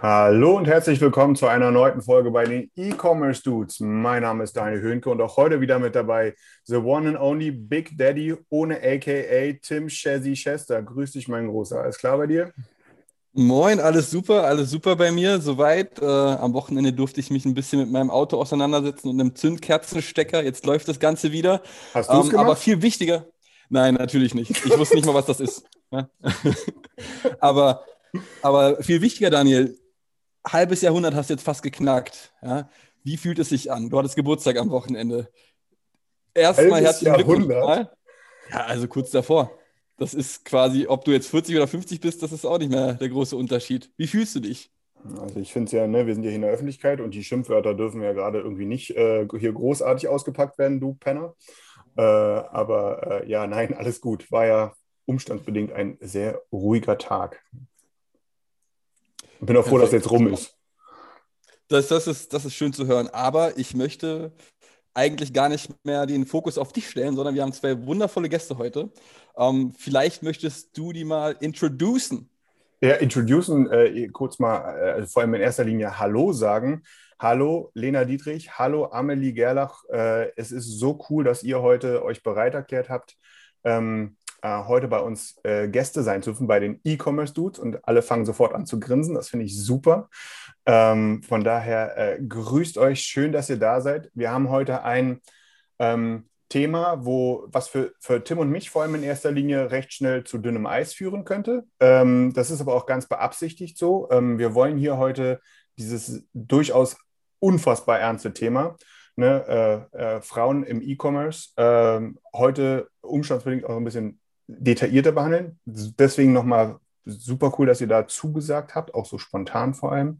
Hallo und herzlich willkommen zu einer neuen Folge bei den E-Commerce Dudes. Mein Name ist Daniel Höhnke und auch heute wieder mit dabei The One and Only Big Daddy ohne AKA Tim Shazzy Chester. Grüß dich, mein Großer. Alles klar bei dir? Moin, alles super, alles super bei mir, soweit. Äh, am Wochenende durfte ich mich ein bisschen mit meinem Auto auseinandersetzen und einem Zündkerzenstecker. Jetzt läuft das Ganze wieder. Hast du es Ähm, gemacht? aber viel wichtiger. Nein, natürlich nicht. Ich wusste nicht mal, was das ist. Aber, aber viel wichtiger, Daniel, halbes Jahrhundert hast du jetzt fast geknackt. Ja. Wie fühlt es sich an? Du hattest Geburtstag am Wochenende. Erstmal herzlichen Glückwunsch. Jahrhundert? Ja, also kurz davor. Das ist quasi, ob du jetzt 40 oder 50 bist, das ist auch nicht mehr der große Unterschied. Wie fühlst du dich? Also ich finde es ja, ne, wir sind ja hier in der Öffentlichkeit und die Schimpfwörter dürfen ja gerade irgendwie nicht äh, hier großartig ausgepackt werden, du Penner. Äh, aber äh, ja, nein, alles gut. War ja umstandsbedingt ein sehr ruhiger Tag. Bin auch froh, dass Perfekt. jetzt rum ist. Das, das, ist, das ist schön zu hören. Aber ich möchte eigentlich gar nicht mehr den Fokus auf dich stellen, sondern wir haben zwei wundervolle Gäste heute. Ähm, vielleicht möchtest du die mal introducen. Ja, introducen, äh, kurz mal, äh, vor allem in erster Linie Hallo sagen. Hallo Lena Dietrich, hallo Amelie Gerlach. Äh, es ist so cool, dass ihr heute euch bereit erklärt habt, ähm, äh, heute bei uns äh, Gäste sein dürfen bei den E-Commerce Dudes und alle fangen sofort an zu grinsen. Das finde ich super. Ähm, von daher äh, grüßt euch, schön, dass ihr da seid. Wir haben heute ein ähm, Thema, wo, was für, für Tim und mich vor allem in erster Linie recht schnell zu dünnem Eis führen könnte. Ähm, das ist aber auch ganz beabsichtigt so. Ähm, wir wollen hier heute dieses durchaus unfassbar ernste Thema, ne, äh, äh, Frauen im E-Commerce, ähm, heute umstandsbedingt auch ein bisschen detaillierter behandeln. Deswegen nochmal super cool, dass ihr da zugesagt habt, auch so spontan vor allem.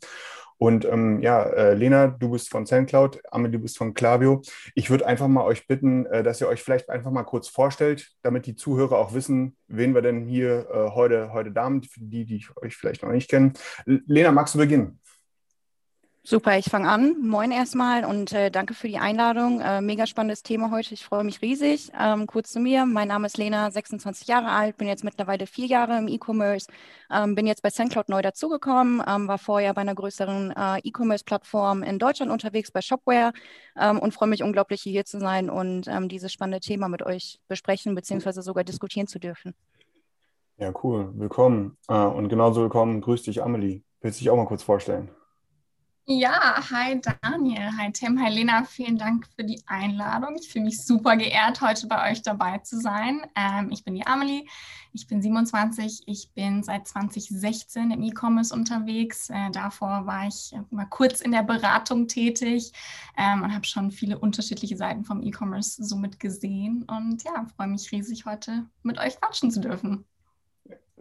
Und ähm, ja, äh, Lena, du bist von SoundCloud, Amelie, du bist von Klaviyo. Ich würde einfach mal euch bitten, äh, dass ihr euch vielleicht einfach mal kurz vorstellt, damit die Zuhörer auch wissen, wen wir denn hier äh, heute, heute da haben, für die, die euch vielleicht noch nicht kennen. Lena, magst du beginnen? Super, ich fange an. Moin erstmal und äh, danke für die Einladung. Äh, mega spannendes Thema heute. Ich freue mich riesig. Ähm, kurz zu mir. Mein Name ist Lena, 26 Jahre alt, bin jetzt mittlerweile vier Jahre im E-Commerce, ähm, bin jetzt bei SendCloud neu dazugekommen, ähm, war vorher bei einer größeren äh, E-Commerce-Plattform in Deutschland unterwegs bei Shopware ähm, und freue mich unglaublich, hier zu sein und ähm, dieses spannende Thema mit euch besprechen bzw. sogar diskutieren zu dürfen. Ja, cool. Willkommen. Äh, und genauso willkommen, grüß dich, Amelie. Willst du dich auch mal kurz vorstellen? Ja, hi Daniel, hi Tim, hi Lena, vielen Dank für die Einladung. Ich fühle mich super geehrt, heute bei euch dabei zu sein. Ähm, ich bin die Amelie, ich bin 27, ich bin seit 2016 im E-Commerce unterwegs. Äh, davor war ich mal kurz in der Beratung tätig ähm, und habe schon viele unterschiedliche Seiten vom E-Commerce somit gesehen und ja, freue mich riesig, heute mit euch quatschen zu dürfen.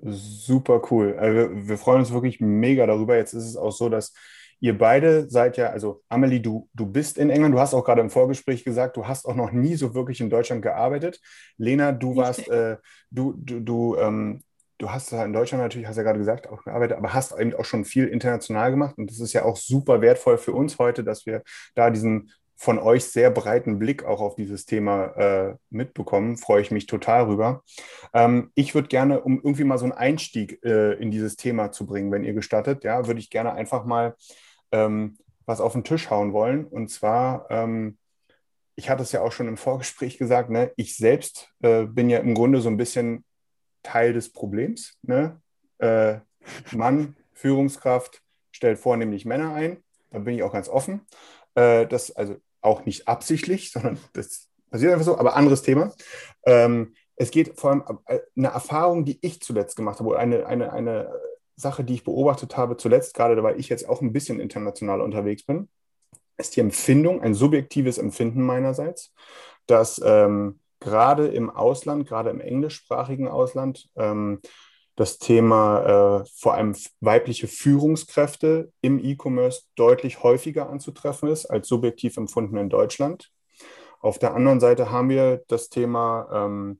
Super cool. Also wir freuen uns wirklich mega darüber. Jetzt ist es auch so, dass ihr beide seid ja, also Amelie, du, du bist in England, du hast auch gerade im Vorgespräch gesagt, du hast auch noch nie so wirklich in Deutschland gearbeitet. Lena, du warst, äh, du, du, du, ähm, du hast in Deutschland natürlich, hast ja gerade gesagt, auch gearbeitet, aber hast eben auch schon viel international gemacht. Und das ist ja auch super wertvoll für uns heute, dass wir da diesen von euch sehr breiten Blick auch auf dieses Thema äh, mitbekommen. Freue ich mich total rüber. Ähm, ich würde gerne, um irgendwie mal so einen Einstieg äh, in dieses Thema zu bringen, wenn ihr gestattet, ja, würde ich gerne einfach mal ähm, was auf den Tisch hauen wollen. Und zwar, ähm, ich hatte es ja auch schon im Vorgespräch gesagt, ne, ich selbst äh, bin ja im Grunde so ein bisschen Teil des Problems. Ne? Äh, Mann, Führungskraft, stellt vornehmlich Männer ein. Da bin ich auch ganz offen. Äh, das also auch nicht absichtlich, sondern das passiert einfach so, aber anderes Thema. Ähm, es geht vor allem äh, eine Erfahrung, die ich zuletzt gemacht habe, oder eine, eine, eine Sache, die ich beobachtet habe, zuletzt, gerade weil ich jetzt auch ein bisschen international unterwegs bin, ist die Empfindung, ein subjektives Empfinden meinerseits, dass ähm, gerade im Ausland, gerade im englischsprachigen Ausland, ähm, das Thema äh, vor allem weibliche Führungskräfte im E-Commerce deutlich häufiger anzutreffen ist als subjektiv empfunden in Deutschland. Auf der anderen Seite haben wir das Thema, ähm,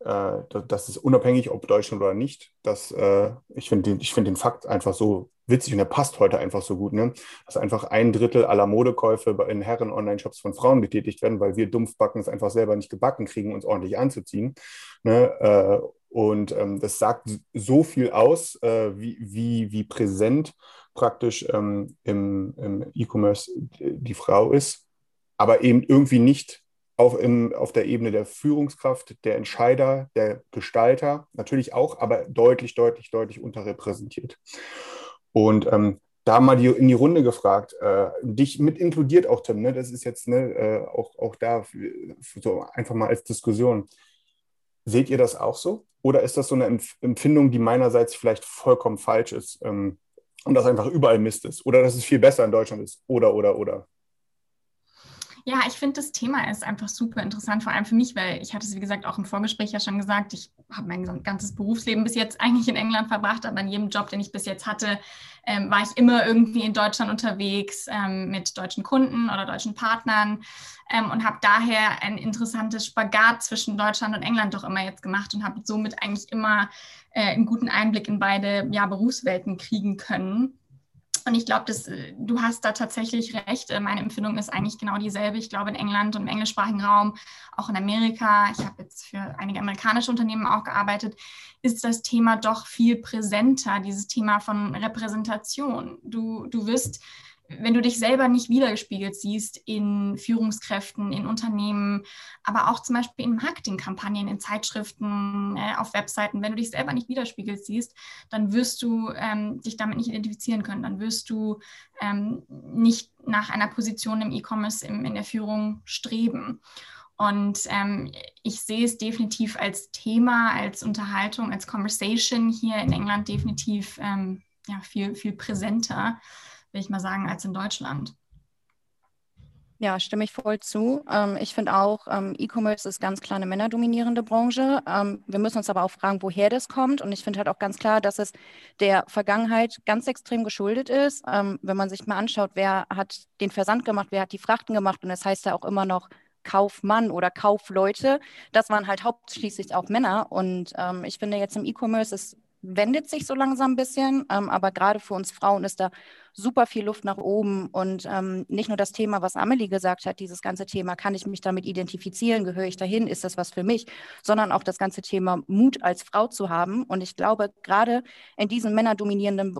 äh, das ist unabhängig, ob Deutschland oder nicht. Dass, äh, ich finde den, find den Fakt einfach so witzig und er passt heute einfach so gut, ne? dass einfach ein Drittel aller Modekäufe in Herren-Online-Shops von Frauen getätigt werden, weil wir Dumpfbacken es einfach selber nicht gebacken kriegen, uns ordentlich anzuziehen. Ne? Äh, und ähm, das sagt so viel aus, äh, wie, wie, wie präsent praktisch ähm, im, im E-Commerce die Frau ist, aber eben irgendwie nicht auf, im, auf der Ebene der Führungskraft, der Entscheider, der Gestalter, natürlich auch, aber deutlich, deutlich, deutlich unterrepräsentiert. Und ähm, da mal die, in die Runde gefragt, äh, dich mit inkludiert auch, Tim, ne? das ist jetzt ne, äh, auch, auch da so einfach mal als Diskussion. Seht ihr das auch so? Oder ist das so eine Empfindung, die meinerseits vielleicht vollkommen falsch ist ähm, und das einfach überall Mist ist? Oder dass es viel besser in Deutschland ist? Oder, oder, oder? Ja, ich finde, das Thema ist einfach super interessant, vor allem für mich, weil ich hatte es, wie gesagt, auch im Vorgespräch ja schon gesagt, ich habe mein ganzes Berufsleben bis jetzt eigentlich in England verbracht, aber in jedem Job, den ich bis jetzt hatte, ähm, war ich immer irgendwie in Deutschland unterwegs ähm, mit deutschen Kunden oder deutschen Partnern ähm, und habe daher ein interessantes Spagat zwischen Deutschland und England doch immer jetzt gemacht und habe somit eigentlich immer äh, einen guten Einblick in beide ja, Berufswelten kriegen können. Und ich glaube, äh, du hast da tatsächlich recht. Äh, meine Empfindung ist eigentlich genau dieselbe. Ich glaube, in England und im englischsprachigen Raum, auch in Amerika, ich habe jetzt für einige amerikanische Unternehmen auch gearbeitet, ist das Thema doch viel präsenter, dieses Thema von Repräsentation. Du, du wirst wenn du dich selber nicht wiedergespiegelt siehst in Führungskräften, in Unternehmen, aber auch zum Beispiel in Marketingkampagnen, in Zeitschriften, äh, auf Webseiten, wenn du dich selber nicht widerspiegelt siehst, dann wirst du ähm, dich damit nicht identifizieren können. Dann wirst du ähm, nicht nach einer Position im E-Commerce in der Führung streben. Und ähm, ich sehe es definitiv als Thema, als Unterhaltung, als Conversation hier in England definitiv ähm, ja, viel, viel präsenter will ich mal sagen, als in Deutschland. Ja, stimme ich voll zu. Ähm, ich finde auch, ähm, E-Commerce ist ganz klar eine männerdominierende Branche. Ähm, wir müssen uns aber auch fragen, woher das kommt. Und ich finde halt auch ganz klar, dass es der Vergangenheit ganz extrem geschuldet ist. wenn man sich mal anschaut, wer hat den Versand gemacht, wer hat die Frachten gemacht. Und das heißt ja auch immer noch Kaufmann oder Kaufleute. Das waren halt hauptsächlich auch Männer. Und ich finde jetzt im E-Commerce ist wendet sich so langsam ein bisschen, ähm, aber gerade für uns Frauen ist da super viel Luft nach oben. Und ähm, nicht nur das Thema, was Amelie gesagt hat, dieses ganze Thema, kann ich mich damit identifizieren, gehöre ich dahin, ist das was für mich, sondern auch das ganze Thema Mut als Frau zu haben. Und ich glaube, gerade in diesen männerdominierenden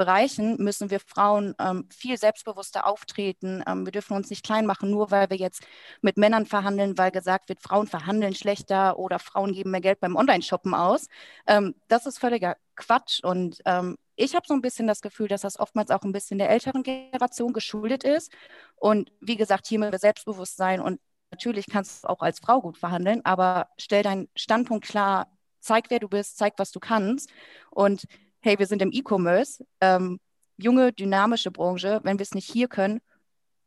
Bereichen müssen wir Frauen ähm, viel selbstbewusster auftreten. Ähm, wir dürfen uns nicht klein machen, nur weil wir jetzt mit Männern verhandeln, weil gesagt wird, Frauen verhandeln schlechter oder Frauen geben mehr Geld beim Online-Shoppen aus. Ähm, das ist völliger Quatsch. Und ähm, ich habe so ein bisschen das Gefühl, dass das oftmals auch ein bisschen der älteren Generation geschuldet ist. Und wie gesagt, hier müssen wir selbstbewusst sein und natürlich kannst du auch als Frau gut verhandeln, aber stell deinen Standpunkt klar, zeig, wer du bist, zeig, was du kannst. Und hey, wir sind im E-Commerce, ähm, junge, dynamische Branche, wenn wir es nicht hier können,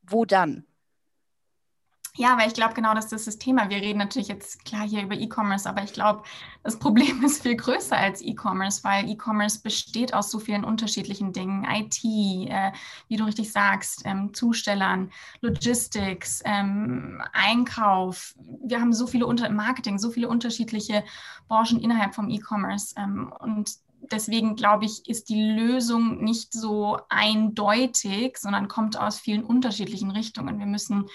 wo dann? Ja, weil ich glaube, genau das ist das Thema. Wir reden natürlich jetzt klar hier über E-Commerce, aber ich glaube, das Problem ist viel größer als E-Commerce, weil E-Commerce besteht aus so vielen unterschiedlichen Dingen. IT, äh, wie du richtig sagst, ähm, Zustellern, Logistics, ähm, Einkauf. Wir haben so viele unter Marketing, so viele unterschiedliche Branchen innerhalb vom E-Commerce. Ähm, und deswegen glaube ich, ist die Lösung nicht so eindeutig, sondern kommt aus vielen unterschiedlichen Richtungen. Wir müssen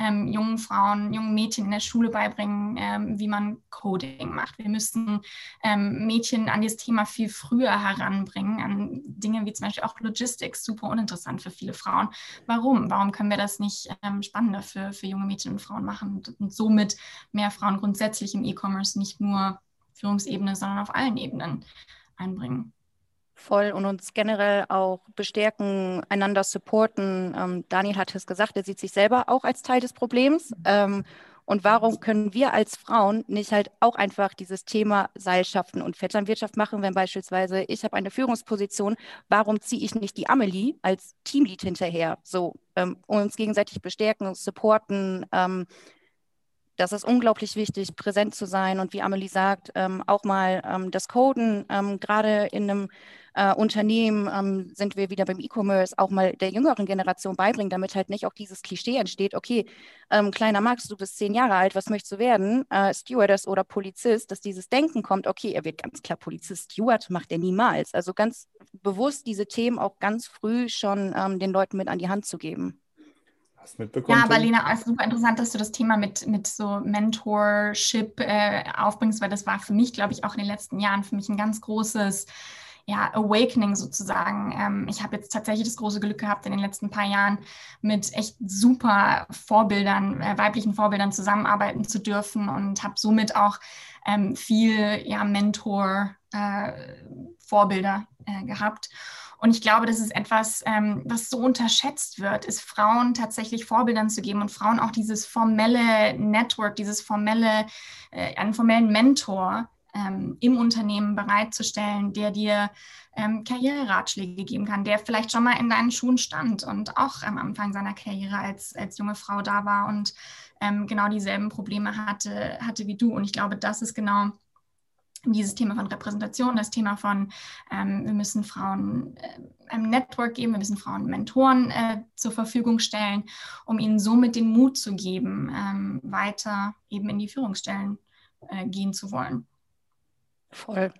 ähm, jungen Frauen, jungen Mädchen in der Schule beibringen, ähm, wie man Coding macht. Wir müssen ähm, Mädchen an das Thema viel früher heranbringen, an Dinge wie zum Beispiel auch Logistics, super uninteressant für viele Frauen. Warum? Warum können wir das nicht ähm, spannender für, für junge Mädchen und Frauen machen und, und somit mehr Frauen grundsätzlich im E-Commerce, nicht nur Führungsebene, sondern auf allen Ebenen einbringen. Voll und uns generell auch bestärken, einander supporten. Ähm, Daniel hat es gesagt, er sieht sich selber auch als Teil des Problems. Ähm, und warum können wir als Frauen nicht halt auch einfach dieses Thema Seilschaften und Vetternwirtschaft machen, wenn beispielsweise ich habe eine Führungsposition, warum ziehe ich nicht die Amelie als Teamlead hinterher? So, ähm, uns gegenseitig bestärken, supporten, ähm, das ist unglaublich wichtig, präsent zu sein und wie Amelie sagt, ähm, auch mal ähm, das Coden, ähm, gerade in einem äh, Unternehmen ähm, sind wir wieder beim E-Commerce, auch mal der jüngeren Generation beibringen, damit halt nicht auch dieses Klischee entsteht, okay, ähm, kleiner Max, du bist zehn Jahre alt, was möchtest du werden? Äh, Stewardess oder Polizist, dass dieses Denken kommt, okay, er wird ganz klar Polizist, Steward macht er niemals. Also ganz bewusst diese Themen auch ganz früh schon ähm, den Leuten mit an die Hand zu geben. Hast mitbekommen? Ja, aber Lena, es ist super interessant, dass du das Thema mit, mit so Mentorship äh, aufbringst, weil das war für mich, glaube ich, auch in den letzten Jahren für mich ein ganz großes ja, Awakening sozusagen. Ähm, ich habe jetzt tatsächlich das große Glück gehabt, in den letzten paar Jahren mit echt super Vorbildern, äh, weiblichen Vorbildern zusammenarbeiten zu dürfen und habe somit auch ähm, viel ja, Mentor-Vorbilder äh, äh, gehabt. Und ich glaube, das ist etwas, ähm, was so unterschätzt wird, ist Frauen tatsächlich Vorbildern zu geben und Frauen auch dieses formelle Network, dieses formelle, äh, einen formellen Mentor ähm, im Unternehmen bereitzustellen, der dir ähm, Karriereratschläge geben kann, der vielleicht schon mal in deinen Schuhen stand und auch am Anfang seiner Karriere als, als junge Frau da war und ähm, genau dieselben Probleme hatte, hatte wie du. Und ich glaube, das ist genau dieses Thema von Repräsentation, das Thema von, ähm, wir müssen Frauen äh, ein Network geben, wir müssen Frauen Mentoren äh, zur Verfügung stellen, um ihnen somit den Mut zu geben, ähm, weiter eben in die Führungsstellen äh, gehen zu wollen. Voll.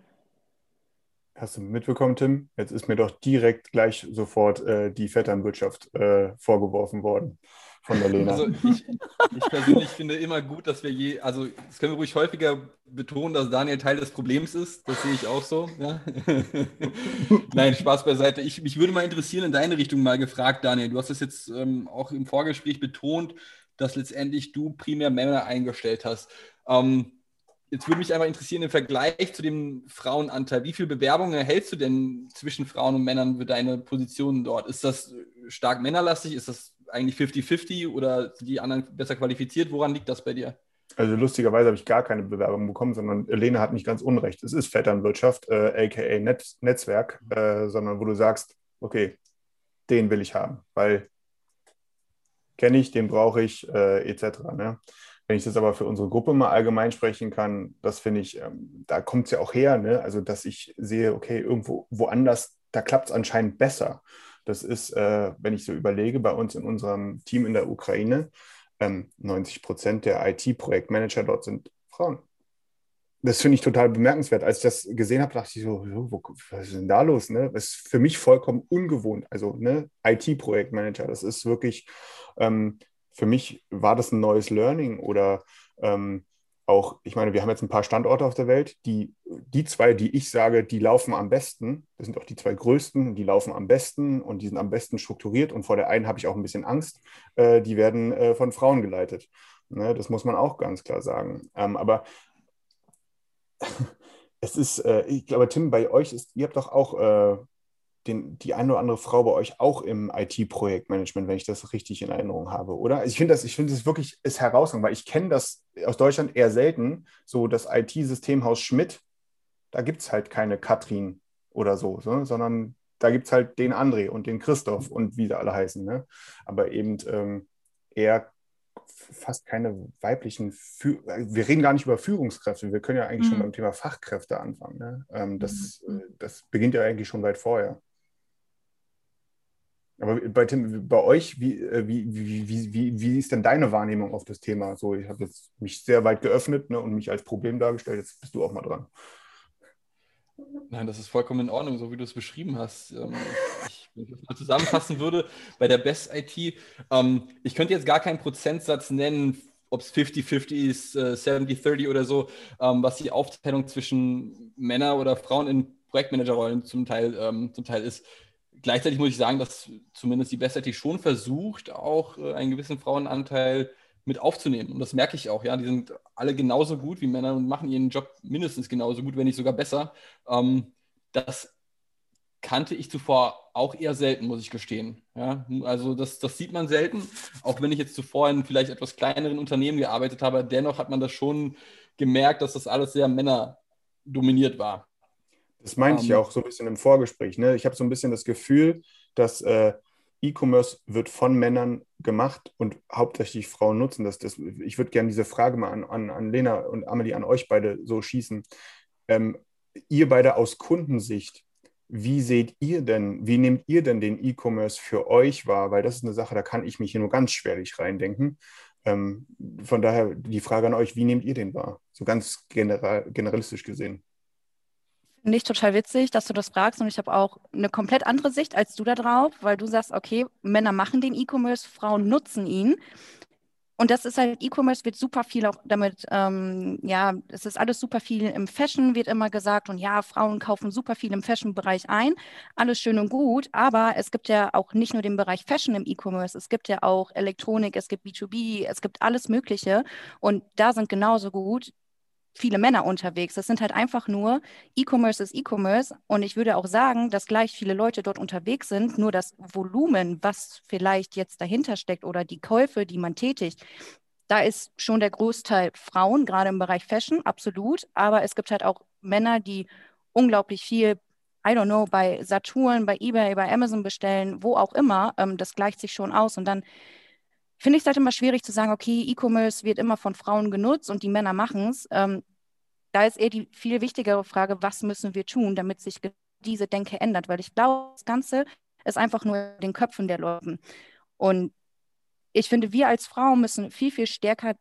Hast du mitbekommen, Tim? Jetzt ist mir doch direkt gleich sofort äh, die Vetternwirtschaft äh, vorgeworfen worden von der Lena. Also ich, ich, persönlich finde immer gut, dass wir je, also das können wir ruhig häufiger betonen, dass Daniel Teil des Problems ist. Das sehe ich auch so. Ja? Nein, Spaß beiseite. Ich, mich würde mal interessieren, in deine Richtung mal gefragt, Daniel. Du hast es jetzt ähm, auch im Vorgespräch betont, dass letztendlich du primär Männer eingestellt hast. Ähm, Jetzt würde mich einfach interessieren, im Vergleich zu dem Frauenanteil, wie viele Bewerbungen erhältst du denn zwischen Frauen und Männern für deine Positionen dort? Ist das stark männerlastig? Ist das eigentlich 50-50 oder sind die anderen besser qualifiziert? Woran liegt das bei dir? Also lustigerweise habe ich gar keine Bewerbung bekommen, sondern Lena hat nicht ganz unrecht. Es ist Vetternwirtschaft, äh, aka Net Netzwerk, äh, sondern wo du sagst, okay, den will ich haben, weil kenne ich, den brauche ich, äh, etc. Ne? Wenn ich das aber für unsere Gruppe mal allgemein sprechen kann, das finde ich, ähm, da kommt es ja auch her, ne? also dass ich sehe, okay, irgendwo woanders, da klappt es anscheinend besser. Das ist, äh, wenn ich so überlege, bei uns in unserem Team in der Ukraine, ähm, 90 Prozent der IT-Projektmanager dort sind Frauen. Das finde ich total bemerkenswert. Als ich das gesehen habe, dachte ich so, wo, was ist denn da los? Ne? Das ist für mich vollkommen ungewohnt. Also ne, IT-Projektmanager, das ist wirklich, ähm, für mich war das ein neues Learning oder ähm, auch, ich meine, wir haben jetzt ein paar Standorte auf der Welt, die, die zwei, die ich sage, die laufen am besten, das sind auch die zwei größten, die laufen am besten und die sind am besten strukturiert und vor der einen habe ich auch ein bisschen Angst, äh, die werden äh, von Frauen geleitet. Ne, das muss man auch ganz klar sagen. Ähm, aber es ist, äh, ich glaube, Tim, bei euch ist, ihr habt doch auch äh, den, die eine oder andere Frau bei euch auch im IT-Projektmanagement, wenn ich das richtig in Erinnerung habe, oder? Also ich finde das, ich finde das wirklich ist herausragend, weil ich kenne das aus Deutschland eher selten, so das IT-Systemhaus Schmidt, da gibt es halt keine Katrin oder so, so sondern da gibt es halt den André und den Christoph und wie sie alle heißen. Ne? Aber eben ähm, eher fast keine weiblichen, Fü wir reden gar nicht über Führungskräfte, wir können ja eigentlich mhm. schon beim Thema Fachkräfte anfangen. Ne? Ähm, das, mhm. das beginnt ja eigentlich schon weit vorher. Aber bei, Tim, bei euch, wie, wie, wie, wie, wie ist denn deine Wahrnehmung auf das Thema? So, ich habe jetzt mich sehr weit geöffnet ne, und mich als Problem dargestellt. Jetzt bist du auch mal dran. Nein, das ist vollkommen in Ordnung, so wie du es beschrieben hast. Ich, wenn ich das mal zusammenfassen würde, bei der Best IT, ähm, ich könnte jetzt gar keinen Prozentsatz nennen, ob es 50-50 ist, 70-30 oder so, ähm, was die Aufteilung zwischen Männer oder Frauen in Projektmanagerrollen zum Teil, ähm, zum Teil ist gleichzeitig muss ich sagen, dass zumindest die Bessetti schon versucht, auch äh, einen gewissen Frauenanteil mit aufzunehmen. Und das merke ich auch, ja. Die sind alle genauso gut wie Männer und machen ihren Job mindestens genauso gut, wenn nicht sogar besser. Ähm, das kannte ich zuvor auch eher selten, muss ich gestehen. Ja, also das, das sieht man selten, auch wenn ich jetzt zuvor in vielleicht etwas kleineren Unternehmen gearbeitet habe, dennoch hat man das schon gemerkt, dass das alles sehr männerdominiert war. Das meinte um, ich ähm. auch so ein bisschen im Vorgespräch. Ne? Ich habe so ein bisschen das Gefühl, dass äh, E-Commerce wird von Männern gemacht und hauptsächlich Frauen nutzen das. das ich würde gerne diese Frage mal an, an, an Lena und Amelie, an euch beide so schießen. Ähm, ihr beide aus Kundensicht, wie seht ihr denn, wie nehmt ihr denn den E-Commerce für euch wahr? Weil das ist eine Sache, da kann ich mich hier nur ganz schwerlich reindenken. Ähm, von daher die Frage an euch, wie nehmt ihr den wahr? So ganz general, generalistisch gesehen. Finde ich total witzig, dass du das fragst und ich habe auch eine komplett andere Sicht als du da drauf, weil du sagst, okay, Männer machen den E-Commerce, Frauen nutzen ihn. Und das ist halt, E-Commerce wird super viel auch damit, ähm, ja, es ist alles super viel im Fashion, wird immer gesagt. Und ja, Frauen kaufen super viel im Fashion-Bereich ein. Alles schön und gut. Aber es gibt ja auch nicht nur den Bereich Fashion im E-Commerce. Es gibt ja auch Elektronik, es gibt B2B, es gibt alles Mögliche. Und da sind genauso gut viele Männer unterwegs. Das sind halt einfach nur, E-Commerce ist E-Commerce und ich würde auch sagen, dass gleich viele Leute dort unterwegs sind, nur das Volumen, was vielleicht jetzt dahinter steckt oder die Käufe, die man tätigt, da ist schon der Großteil Frauen, gerade im Bereich Fashion, absolut, aber es gibt halt auch Männer, die unglaublich viel I don't know, bei Saturn, bei eBay, bei Amazon bestellen, wo auch immer, ähm, das gleicht sich schon aus. Und dann finde ich es halt immer schwierig zu sagen, okay, E-Commerce wird immer von Frauen genutzt und die Männer machen es. Ähm, da ist eher die viel wichtigere Frage, was müssen wir tun, damit sich diese Denke ändert? Weil ich glaube, das Ganze ist einfach nur in den Köpfen der Leute. Und ich finde, wir als Frauen müssen viel, viel stärker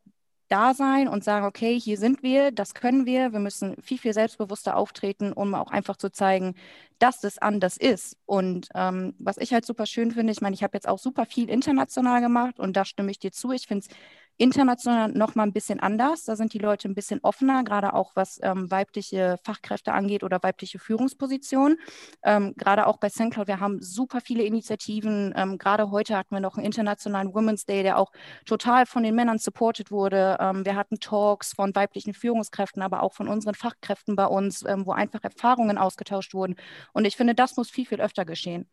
da sein und sagen, okay, hier sind wir, das können wir, wir müssen viel, viel selbstbewusster auftreten, um auch einfach zu zeigen, dass das anders ist. Und ähm, was ich halt super schön finde, ich meine, ich habe jetzt auch super viel international gemacht und da stimme ich dir zu. Ich finde es international noch mal ein bisschen anders. Da sind die Leute ein bisschen offener, gerade auch was ähm, weibliche Fachkräfte angeht oder weibliche Führungspositionen. Ähm, gerade auch bei SendCloud, wir haben super viele Initiativen. Ähm, gerade heute hatten wir noch einen internationalen Women's Day, der auch total von den Männern supported wurde. Ähm, wir hatten Talks von weiblichen Führungskräften, aber auch von unseren Fachkräften bei uns, ähm, wo einfach Erfahrungen ausgetauscht wurden. Und ich finde, das muss viel, viel öfter geschehen.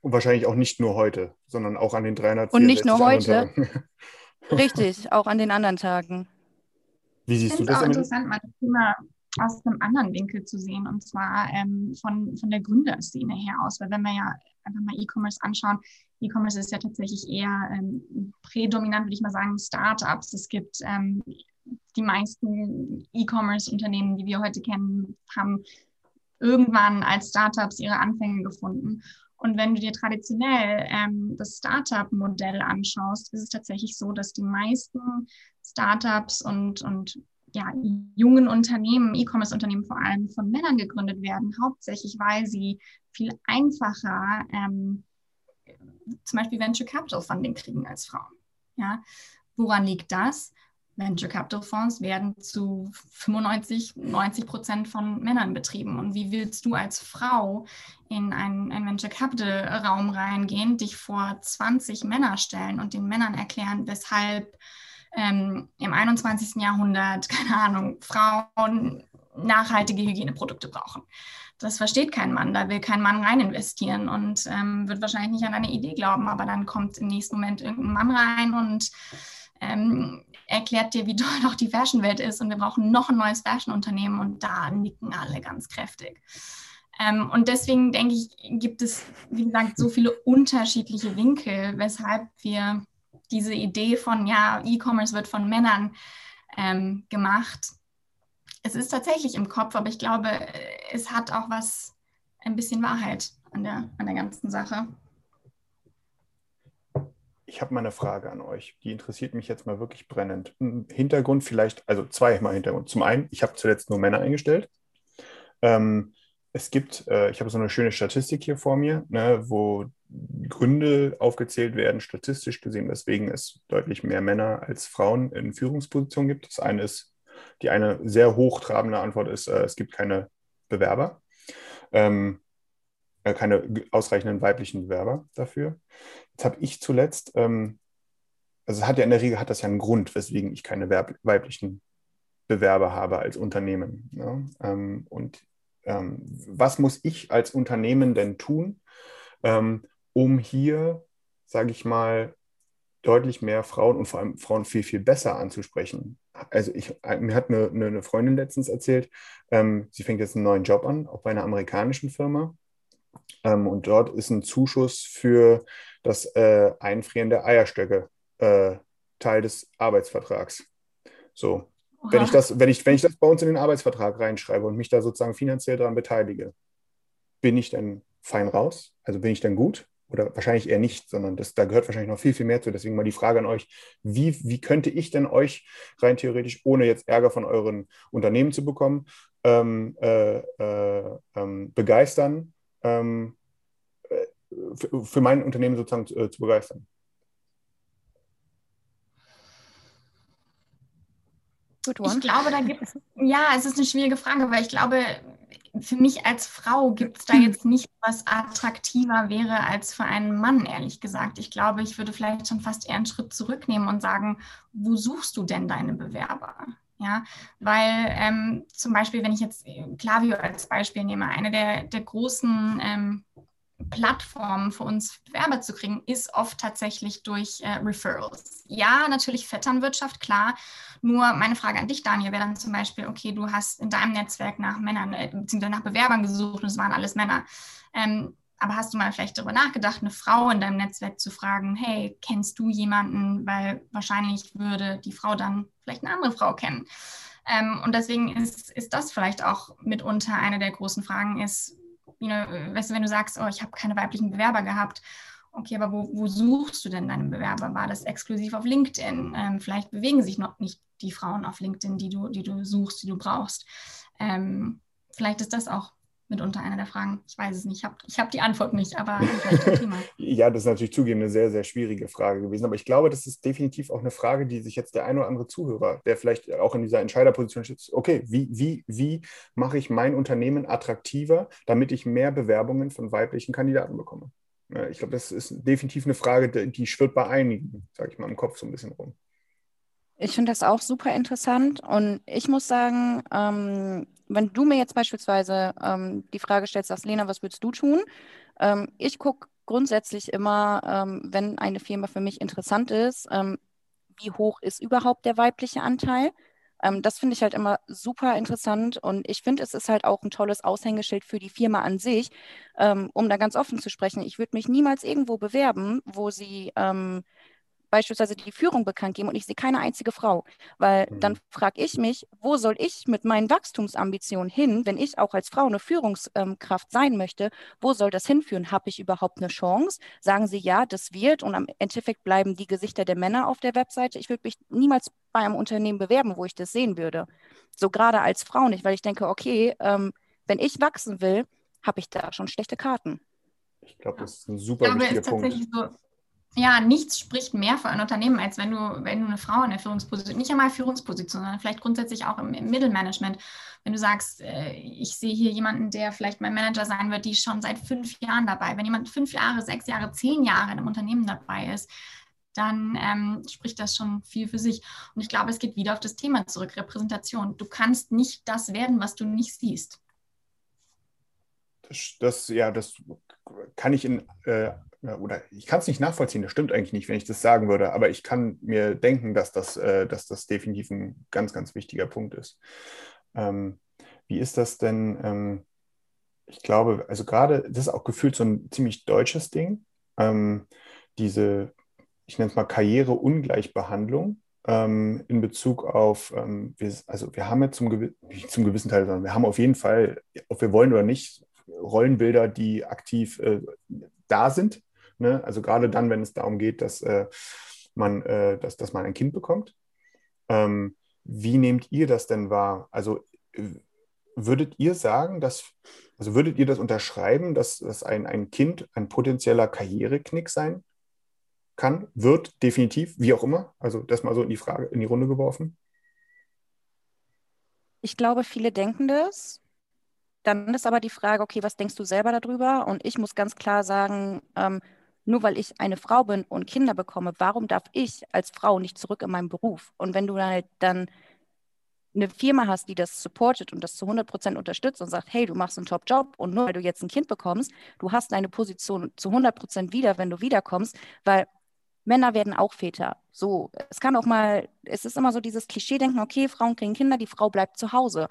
Und wahrscheinlich auch nicht nur heute, sondern auch an den 300 Und nicht nur heute. Richtig, auch an den anderen Tagen. Wie siehst du das? Ich finde es auch interessant, mal das Thema aus einem anderen Winkel zu sehen und zwar ähm, von, von der Gründerszene her aus, weil wenn wir ja einfach mal E-Commerce anschauen, E-Commerce ist ja tatsächlich eher ähm, prädominant, würde ich mal sagen, Startups. Es gibt ähm, die meisten E-Commerce-Unternehmen, die wir heute kennen, haben irgendwann als Startups ihre Anfänge gefunden. Und wenn du dir traditionell ähm, das Startup-Modell anschaust, ist es tatsächlich so, dass die meisten Startups und, und ja, jungen Unternehmen, E-Commerce-Unternehmen vor allem von Männern gegründet werden, hauptsächlich weil sie viel einfacher ähm, zum Beispiel Venture Capital Funding kriegen als Frauen. Ja? Woran liegt das? Venture Capital Fonds werden zu 95, 90 Prozent von Männern betrieben. Und wie willst du als Frau in einen, einen Venture Capital Raum reingehen, dich vor 20 Männer stellen und den Männern erklären, weshalb ähm, im 21. Jahrhundert, keine Ahnung, Frauen nachhaltige Hygieneprodukte brauchen. Das versteht kein Mann, da will kein Mann rein investieren und ähm, wird wahrscheinlich nicht an eine Idee glauben, aber dann kommt im nächsten Moment irgendein Mann rein und ähm, erklärt dir, wie toll doch die Fashion-Welt ist und wir brauchen noch ein neues Fashion-Unternehmen und da nicken alle ganz kräftig. Ähm, und deswegen denke ich, gibt es, wie gesagt, so viele unterschiedliche Winkel, weshalb wir diese Idee von, ja, E-Commerce wird von Männern ähm, gemacht. Es ist tatsächlich im Kopf, aber ich glaube, es hat auch was, ein bisschen Wahrheit an der, an der ganzen Sache ich habe mal eine Frage an euch. Die interessiert mich jetzt mal wirklich brennend. Hintergrund vielleicht, also zweimal Hintergrund. Zum einen, ich habe zuletzt nur Männer eingestellt. Ähm, es gibt, äh, ich habe so eine schöne Statistik hier vor mir, ne, wo Gründe aufgezählt werden, statistisch gesehen, weswegen es deutlich mehr Männer als Frauen in Führungspositionen gibt. Das eine ist, die eine sehr hochtrabende Antwort ist, äh, es gibt keine Bewerber. Ähm, äh, keine ausreichenden weiblichen Bewerber dafür. Jetzt habe ich zuletzt, ähm, also hat ja in der Regel hat das ja einen Grund, weswegen ich keine weiblichen Bewerber habe als Unternehmen. Ne? Ähm, und ähm, was muss ich als Unternehmen denn tun, ähm, um hier, sage ich mal, deutlich mehr Frauen und vor allem Frauen viel, viel besser anzusprechen. Also ich, mir hat eine, eine Freundin letztens erzählt, ähm, sie fängt jetzt einen neuen Job an, auch bei einer amerikanischen Firma. Ähm, und dort ist ein Zuschuss für das äh, Einfrieren der Eierstöcke äh, Teil des Arbeitsvertrags. So. Wenn ich, das, wenn, ich, wenn ich das bei uns in den Arbeitsvertrag reinschreibe und mich da sozusagen finanziell daran beteilige, bin ich dann fein raus? Also bin ich dann gut? Oder wahrscheinlich eher nicht, sondern das, da gehört wahrscheinlich noch viel, viel mehr zu. Deswegen mal die Frage an euch, wie, wie könnte ich denn euch rein theoretisch, ohne jetzt Ärger von euren Unternehmen zu bekommen, ähm, äh, äh, ähm, begeistern, ähm, äh, für, für, mein Unternehmen sozusagen zu, äh, zu begeistern? Ich glaube, da gibt es, ja, es ist eine schwierige Frage, weil ich glaube, für mich als Frau gibt es da jetzt nicht, was attraktiver wäre als für einen Mann, ehrlich gesagt. Ich glaube, ich würde vielleicht schon fast eher einen Schritt zurücknehmen und sagen, wo suchst du denn deine Bewerber? Ja, weil ähm, zum Beispiel, wenn ich jetzt Klaviyo als Beispiel nehme, eine der, der großen ähm, Plattformen für uns Bewerber zu kriegen, ist oft tatsächlich durch äh, Referrals. Ja, natürlich Vetternwirtschaft, klar. Nur meine Frage an dich, Daniel, wäre dann zum Beispiel, okay, du hast in deinem Netzwerk nach Männern äh, bzw. nach Bewerbern gesucht und es waren alles Männer. Ähm, aber hast du mal vielleicht darüber nachgedacht, eine Frau in deinem Netzwerk zu fragen, hey, kennst du jemanden? Weil wahrscheinlich würde die Frau dann vielleicht eine andere Frau kennen. Ähm, und deswegen ist, ist das vielleicht auch mitunter eine der großen Fragen, ist, you know, weißt du, wenn du sagst, oh, ich habe keine weiblichen Bewerber gehabt, okay, aber wo, wo, suchst du denn deine Bewerber? War das exklusiv auf LinkedIn? Ähm, vielleicht bewegen sich noch nicht die Frauen auf LinkedIn, die du, die du suchst, die du brauchst. Ähm, vielleicht ist das auch mitunter eine der Fragen. Ich weiß es nicht. Ich habe ich hab die Antwort nicht, aber ja, das ist natürlich zugeben eine sehr, sehr schwierige Frage gewesen. Aber ich glaube, das ist definitiv auch eine Frage, die sich jetzt der ein oder andere Zuhörer, der vielleicht auch in dieser Entscheiderposition steht, okay, wie, wie, wie mache ich mein Unternehmen attraktiver, damit ich mehr Bewerbungen von weiblichen Kandidaten bekomme? Ich glaube, das ist definitiv eine Frage, die schwirrt bei einigen, sage ich mal, im Kopf so ein bisschen rum. Ich finde das auch super interessant und ich muss sagen, ähm, wenn du mir jetzt beispielsweise ähm, die Frage stellst, sagst, Lena, was würdest du tun? Ähm, ich gucke grundsätzlich immer, ähm, wenn eine Firma für mich interessant ist, ähm, wie hoch ist überhaupt der weibliche Anteil? Ähm, das finde ich halt immer super interessant und ich finde, es ist halt auch ein tolles Aushängeschild für die Firma an sich, um da ganz offen zu sprechen. Ich würde mich niemals irgendwo bewerben, wo sie beispielsweise die Führung bekannt geben und ich sehe keine einzige Frau. Weil mhm. dann frage ich mich, wo soll ich mit meinen Wachstumsambitionen hin, wenn ich auch als Frau eine Führungskraft sein möchte, wo soll das hinführen? Habe ich überhaupt eine Chance? Sagen sie ja, das wird und am Endeffekt bleiben die Gesichter der Männer auf der Webseite. Ich würde mich niemals bei einem Unternehmen bewerben, wo ich das sehen würde. So gerade als Frau nicht, weil ich denke, okay, ähm, wenn ich wachsen will, habe ich da schon schlechte Karten. Ich glaube, das ist ein super ja, wichtiger Punkt. So, ja, nichts spricht mehr für ein Unternehmen, als wenn du, wenn du eine Frau in der Führungsposition, nicht einmal Führungsposition, sondern vielleicht grundsätzlich auch im, im Mittelmanagement, wenn du sagst, äh, ich sehe hier jemanden, der vielleicht mein Manager sein wird, die schon seit fünf Jahren dabei, wenn jemand fünf Jahre, sechs Jahre, zehn Jahre in einem Unternehmen dabei ist, dann ähm, spricht das schon viel für sich. Und ich glaube, es geht wieder auf das Thema zurück, Repräsentation. Du kannst nicht das werden, was du nicht siehst. Das, das ja, das kann ich in äh, oder ich kann es nicht nachvollziehen, das stimmt eigentlich nicht, wenn ich das sagen würde, aber ich kann mir denken, dass das, äh, dass das definitiv ein ganz, ganz wichtiger Punkt ist. Ähm, wie ist das denn? Ähm, ich glaube, also gerade, das ist auch gefühlt so ein ziemlich deutsches Ding, ähm, diese, ich nenne es mal Karriereungleichbehandlung ähm, in Bezug auf, ähm, wir, also wir haben ja zum, nicht zum gewissen Teil, sondern wir haben auf jeden Fall, ob wir wollen oder nicht, Rollenbilder, die aktiv äh, da sind, Ne? Also gerade dann, wenn es darum geht, dass, äh, man, äh, dass, dass man ein Kind bekommt. Ähm, wie nehmt ihr das denn wahr? Also würdet ihr sagen, dass, also würdet ihr das unterschreiben, dass, dass ein, ein Kind ein potenzieller Karriereknick sein kann, wird, definitiv, wie auch immer? Also das mal so in die Frage, in die Runde geworfen. Ich glaube, viele denken das. Dann ist aber die Frage, okay, was denkst du selber darüber? Und ich muss ganz klar sagen, ähm, nur weil ich eine Frau bin und Kinder bekomme, warum darf ich als Frau nicht zurück in meinen Beruf? Und wenn du dann, halt dann eine Firma hast, die das supportet und das zu 100 Prozent unterstützt und sagt, hey, du machst einen Top-Job und nur weil du jetzt ein Kind bekommst, du hast deine Position zu 100 Prozent wieder, wenn du wiederkommst, weil Männer werden auch Väter. So, es kann auch mal, es ist immer so dieses Klischee-Denken, okay, Frauen kriegen Kinder, die Frau bleibt zu Hause.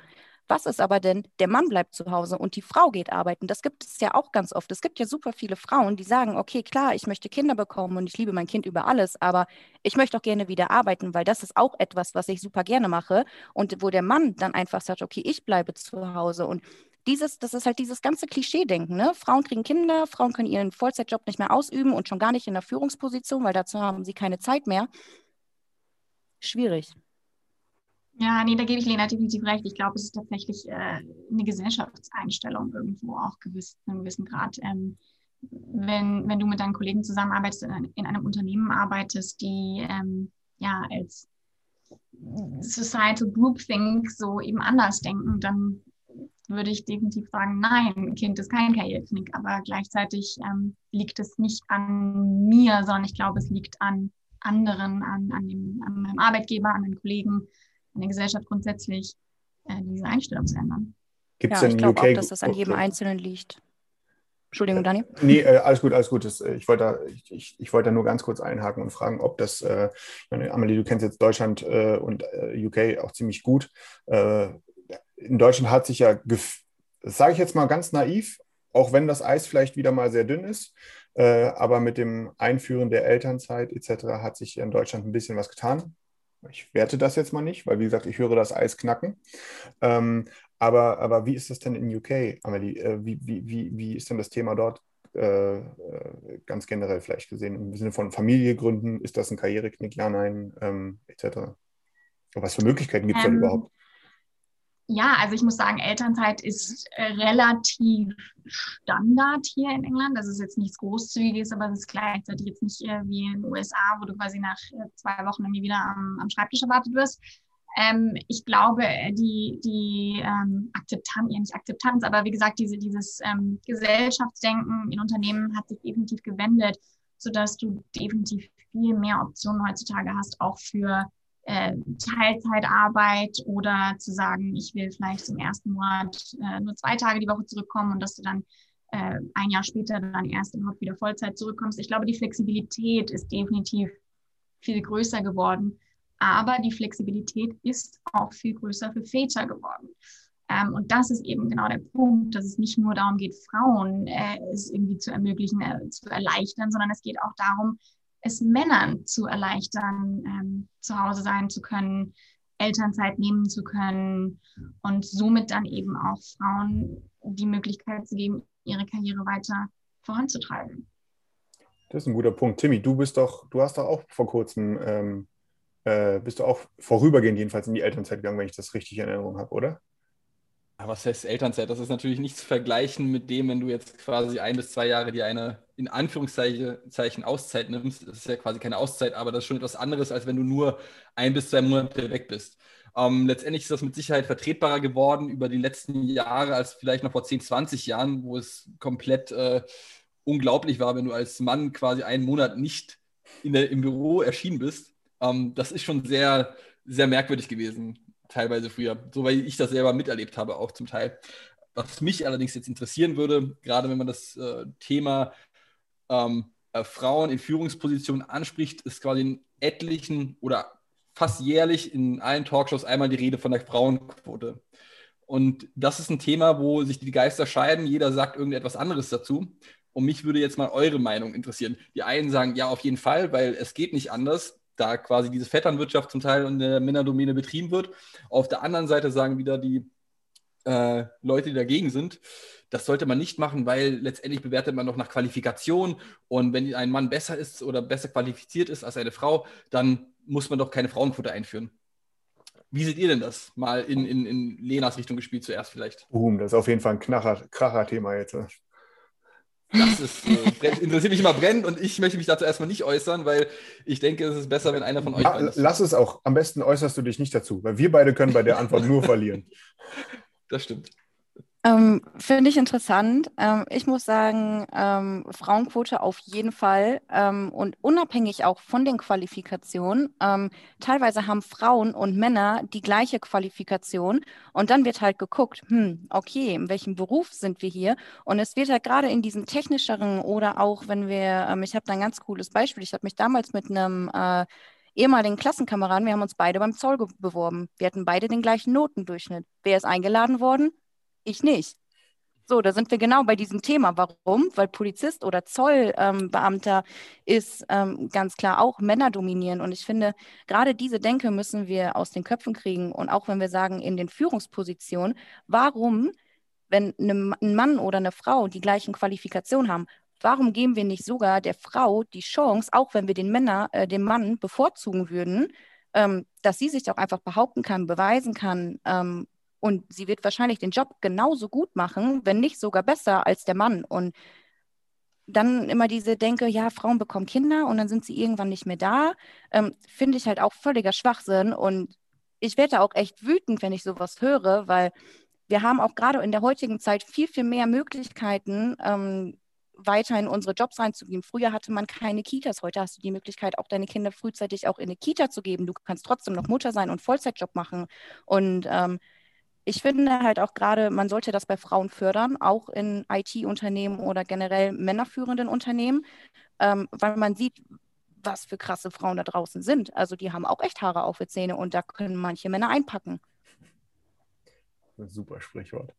Was ist aber denn, der Mann bleibt zu Hause und die Frau geht arbeiten? Das gibt es ja auch ganz oft. Es gibt ja super viele Frauen, die sagen, okay, klar, ich möchte Kinder bekommen und ich liebe mein Kind über alles, aber ich möchte auch gerne wieder arbeiten, weil das ist auch etwas, was ich super gerne mache und wo der Mann dann einfach sagt, okay, ich bleibe zu Hause und dieses, das ist halt dieses ganze Klischee-Denken. Ne? Frauen kriegen Kinder, Frauen können ihren Vollzeitjob nicht mehr ausüben und schon gar nicht in der Führungsposition, weil dazu haben sie keine Zeit mehr. Schwierig. Ja, nee, da gebe ich Lena definitiv recht. Ich glaube, es ist tatsächlich äh, eine Gesellschaftseinstellung irgendwo auch gewiss, in einem gewissen Grad. Ähm, wenn, wenn du mit deinen Kollegen zusammenarbeitest, in, in einem Unternehmen arbeitest, die ähm, ja als Societal Groupthink so eben anders denken, dann würde ich definitiv sagen, nein, Kind ist kein Karriereknick, aber gleichzeitig ähm, liegt es nicht an mir, sondern ich glaube, es liegt an anderen, an, an, dem, an meinem Arbeitgeber, an meinen Kollegen, an der Gesellschaft grundsätzlich, äh, diese Einstellung zu ändern. Gibt's ja, ich glaube auch, dass das an jedem Einzelnen liegt. Entschuldigung, Daniel. Nee, äh, alles gut, alles gut. Das, äh, ich, wollte da, ich, ich, ich wollte da nur ganz kurz einhaken und fragen, ob das, äh, meine, Amelie, du kennst jetzt Deutschland äh, und äh, UK auch ziemlich gut. Äh, in Deutschland hat sich ja, das sage ich jetzt mal ganz naiv, auch wenn das Eis vielleicht wieder mal sehr dünn ist, äh, aber mit dem Einführen der Elternzeit etc. hat sich in Deutschland ein bisschen was getan. Ich werte das jetzt mal nicht, weil wie gesagt, ich höre das Eis knacken. Ähm, aber, aber wie ist das denn in UK, Amelie? Äh, wie, wie, wie, wie ist denn das Thema dort äh, äh ganz generell vielleicht gesehen? Im Sinne von Familiegründen, ist das ein Karriereknick? Ja, nein, ähm, etc. Was für Möglichkeiten gibt es ähm, überhaupt? Ja, also ich muss sagen, Elternzeit ist äh, relativ Standard hier in England. Das ist jetzt nichts Großzügiges, aber es ist gleichzeitig jetzt nicht äh, wie in den USA, wo du quasi nach äh, zwei Wochen irgendwie wieder am, am Schreibtisch erwartet wirst. Ähm, ich glaube, die, die ähm, Akzeptanz, ja nicht Akzeptanz, aber wie gesagt, diese, dieses ähm, Gesellschaftsdenken in Unternehmen hat sich definitiv gewendet, sodass du definitiv viel mehr Optionen heutzutage hast, auch für äh, Teilzeitarbeit oder zu sagen, ich will vielleicht im ersten Monat äh, nur zwei Tage die Woche zurückkommen und dass du dann äh, ein Jahr später dann erst überhaupt wieder Vollzeit zurückkommst. Ich glaube, die Flexibilität ist definitiv viel größer geworden, aber die Flexibilität ist auch viel größer für Väter geworden. Ähm, und das ist eben genau der Punkt, dass es nicht nur darum geht, Frauen äh, es irgendwie zu ermöglichen, äh, zu erleichtern, sondern es geht auch darum, es Männern zu erleichtern, ähm, zu Hause sein zu können, Elternzeit nehmen zu können und somit dann eben auch Frauen die Möglichkeit zu geben, ihre Karriere weiter voranzutreiben. Das ist ein guter Punkt. Timmy, du bist doch, du hast doch auch vor kurzem, ähm, äh, bist du auch vorübergehend jedenfalls in die Elternzeit gegangen, wenn ich das richtig in Erinnerung habe, oder? Was heißt Elternzeit? Das ist natürlich nicht zu vergleichen mit dem, wenn du jetzt quasi ein bis zwei Jahre dir eine in Anführungszeichen Auszeit nimmst. Das ist ja quasi keine Auszeit, aber das ist schon etwas anderes, als wenn du nur ein bis zwei Monate weg bist. Ähm, letztendlich ist das mit Sicherheit vertretbarer geworden über die letzten Jahre als vielleicht noch vor 10, 20 Jahren, wo es komplett äh, unglaublich war, wenn du als Mann quasi einen Monat nicht der, im Büro erschienen bist. Ähm, das ist schon sehr, sehr merkwürdig gewesen teilweise früher, so weil ich das selber miterlebt habe, auch zum Teil. Was mich allerdings jetzt interessieren würde, gerade wenn man das äh, Thema ähm, äh, Frauen in Führungspositionen anspricht, ist quasi in etlichen oder fast jährlich in allen Talkshows einmal die Rede von der Frauenquote. Und das ist ein Thema, wo sich die Geister scheiden. Jeder sagt irgendetwas anderes dazu. Und mich würde jetzt mal eure Meinung interessieren. Die einen sagen, ja, auf jeden Fall, weil es geht nicht anders da quasi diese Vetternwirtschaft zum Teil in der Männerdomäne betrieben wird. Auf der anderen Seite sagen wieder die äh, Leute, die dagegen sind, das sollte man nicht machen, weil letztendlich bewertet man noch nach Qualifikation und wenn ein Mann besser ist oder besser qualifiziert ist als eine Frau, dann muss man doch keine Frauenquote einführen. Wie seht ihr denn das? Mal in, in, in Lenas Richtung gespielt zuerst vielleicht. Boom, das ist auf jeden Fall ein Kracher-Thema jetzt. Das ist, äh, interessiert mich immer brennend und ich möchte mich dazu erstmal nicht äußern, weil ich denke, es ist besser, wenn einer von euch. Ja, lass es auch. Am besten äußerst du dich nicht dazu, weil wir beide können bei der Antwort nur verlieren. Das stimmt. Ähm, Finde ich interessant. Ähm, ich muss sagen, ähm, Frauenquote auf jeden Fall ähm, und unabhängig auch von den Qualifikationen. Ähm, teilweise haben Frauen und Männer die gleiche Qualifikation und dann wird halt geguckt, hm, okay, in welchem Beruf sind wir hier? Und es wird halt gerade in diesen technischeren oder auch, wenn wir, ähm, ich habe da ein ganz cooles Beispiel, ich habe mich damals mit einem äh, ehemaligen Klassenkameraden, wir haben uns beide beim Zoll beworben. Wir hatten beide den gleichen Notendurchschnitt. Wer ist eingeladen worden? Ich nicht. So, da sind wir genau bei diesem Thema. Warum? Weil Polizist oder Zollbeamter ähm, ist ähm, ganz klar auch Männer dominieren. Und ich finde, gerade diese Denke müssen wir aus den Köpfen kriegen. Und auch wenn wir sagen, in den Führungspositionen, warum, wenn eine, ein Mann oder eine Frau die gleichen Qualifikationen haben, warum geben wir nicht sogar der Frau die Chance, auch wenn wir den Männer, äh, den Mann bevorzugen würden, ähm, dass sie sich auch einfach behaupten kann, beweisen kann ähm, und sie wird wahrscheinlich den Job genauso gut machen, wenn nicht sogar besser als der Mann. Und dann immer diese Denke, ja, Frauen bekommen Kinder und dann sind sie irgendwann nicht mehr da, ähm, finde ich halt auch völliger Schwachsinn. Und ich werde auch echt wütend, wenn ich sowas höre, weil wir haben auch gerade in der heutigen Zeit viel, viel mehr Möglichkeiten, ähm, weiter in unsere Jobs reinzugehen. Früher hatte man keine Kitas, heute hast du die Möglichkeit, auch deine Kinder frühzeitig auch in eine Kita zu geben. Du kannst trotzdem noch Mutter sein und Vollzeitjob machen. Und ähm, ich finde halt auch gerade, man sollte das bei Frauen fördern, auch in IT-Unternehmen oder generell männerführenden Unternehmen, ähm, weil man sieht, was für krasse Frauen da draußen sind. Also die haben auch echt Haare auf die Zähne und da können manche Männer einpacken. Super Sprichwort.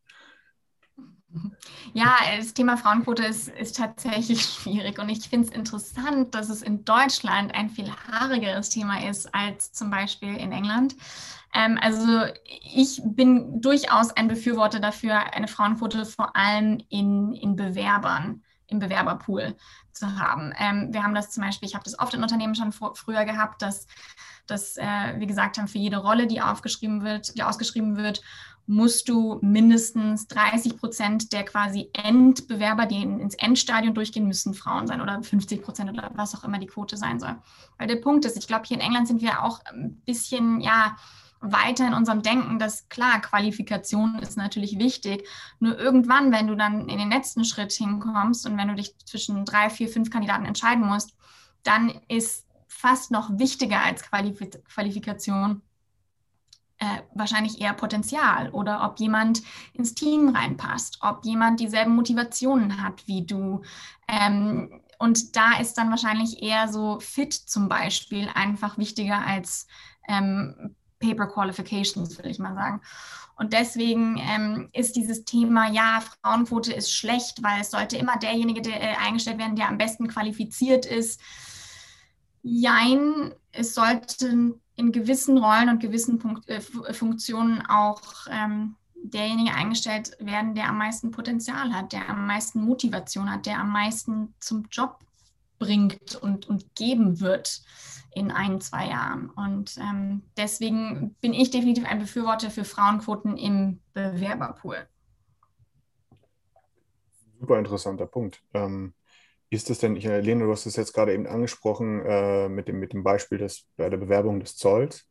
Ja, das Thema Frauenquote ist, ist tatsächlich schwierig und ich finde es interessant, dass es in Deutschland ein viel haarigeres Thema ist als zum Beispiel in England. Ähm, also ich bin durchaus ein Befürworter dafür, eine Frauenquote vor allem in, in Bewerbern, im Bewerberpool zu haben. Ähm, wir haben das zum Beispiel, ich habe das oft in Unternehmen schon vor, früher gehabt, dass, dass äh, wir gesagt haben, für jede Rolle, die aufgeschrieben wird, die ausgeschrieben wird, musst du mindestens 30 Prozent der quasi Endbewerber, die ins Endstadion durchgehen, müssen Frauen sein oder 50 Prozent oder was auch immer die Quote sein soll. Weil der Punkt ist, ich glaube, hier in England sind wir auch ein bisschen, ja, weiter in unserem Denken, dass klar, Qualifikation ist natürlich wichtig. Nur irgendwann, wenn du dann in den letzten Schritt hinkommst und wenn du dich zwischen drei, vier, fünf Kandidaten entscheiden musst, dann ist fast noch wichtiger als Qualif Qualifikation äh, wahrscheinlich eher Potenzial oder ob jemand ins Team reinpasst, ob jemand dieselben Motivationen hat wie du. Ähm, und da ist dann wahrscheinlich eher so Fit zum Beispiel einfach wichtiger als ähm, Paper Qualifications, will ich mal sagen. Und deswegen ähm, ist dieses Thema, ja, Frauenquote ist schlecht, weil es sollte immer derjenige der, äh, eingestellt werden, der am besten qualifiziert ist. Jein, es sollten in gewissen Rollen und gewissen Punkt, äh, Funktionen auch ähm, derjenige eingestellt werden, der am meisten Potenzial hat, der am meisten Motivation hat, der am meisten zum Job bringt und, und geben wird in ein, zwei Jahren. Und ähm, deswegen bin ich definitiv ein Befürworter für Frauenquoten im Bewerberpool. Super interessanter Punkt. Ähm, ist es denn, ich, Lene, du hast es jetzt gerade eben angesprochen äh, mit, dem, mit dem Beispiel des, bei der Bewerbung des Zolls.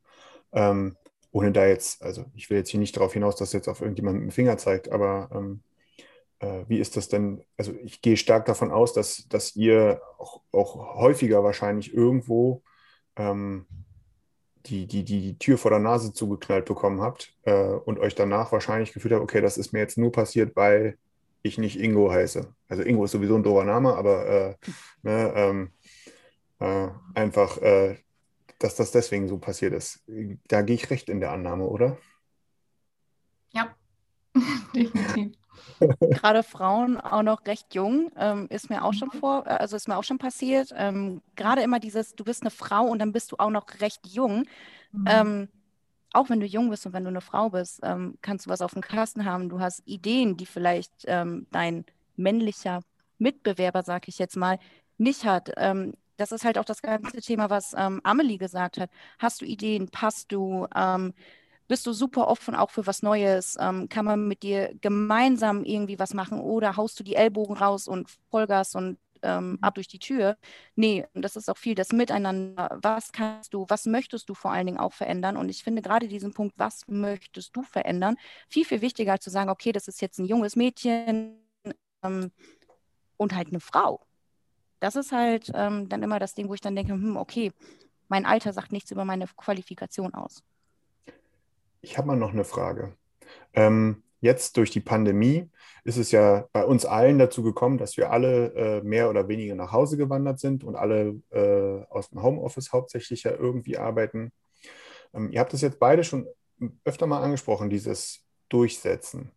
Ähm, ohne da jetzt, also ich will jetzt hier nicht darauf hinaus, dass jetzt auf irgendjemand mit dem Finger zeigt, aber ähm, äh, wie ist das denn? Also ich gehe stark davon aus, dass, dass ihr auch, auch häufiger wahrscheinlich irgendwo ähm, die, die, die Tür vor der Nase zugeknallt bekommen habt äh, und euch danach wahrscheinlich gefühlt habt, okay, das ist mir jetzt nur passiert, weil ich nicht Ingo heiße. Also Ingo ist sowieso ein doofer Name, aber äh, ne, ähm, äh, einfach, äh, dass das deswegen so passiert ist. Da gehe ich recht in der Annahme, oder? Ja, definitiv. Gerade Frauen auch noch recht jung, ähm, ist mir auch schon vor, also ist mir auch schon passiert. Ähm, Gerade immer dieses, du bist eine Frau und dann bist du auch noch recht jung. Mhm. Ähm, auch wenn du jung bist und wenn du eine Frau bist, ähm, kannst du was auf dem Kasten haben. Du hast Ideen, die vielleicht ähm, dein männlicher Mitbewerber, sag ich jetzt mal, nicht hat. Ähm, das ist halt auch das ganze Thema, was Amelie gesagt hat. Hast du Ideen? Passt du? bist du super offen auch für was Neues? Ähm, kann man mit dir gemeinsam irgendwie was machen oder haust du die Ellbogen raus und Vollgas und ähm, ab durch die Tür? Nee, das ist auch viel das Miteinander. Was kannst du, was möchtest du vor allen Dingen auch verändern? Und ich finde gerade diesen Punkt, was möchtest du verändern, viel, viel wichtiger als zu sagen, okay, das ist jetzt ein junges Mädchen ähm, und halt eine Frau. Das ist halt ähm, dann immer das Ding, wo ich dann denke, hm, okay, mein Alter sagt nichts über meine Qualifikation aus. Ich habe mal noch eine Frage. Ähm, jetzt durch die Pandemie ist es ja bei uns allen dazu gekommen, dass wir alle äh, mehr oder weniger nach Hause gewandert sind und alle äh, aus dem Homeoffice hauptsächlich ja irgendwie arbeiten. Ähm, ihr habt es jetzt beide schon öfter mal angesprochen, dieses Durchsetzen.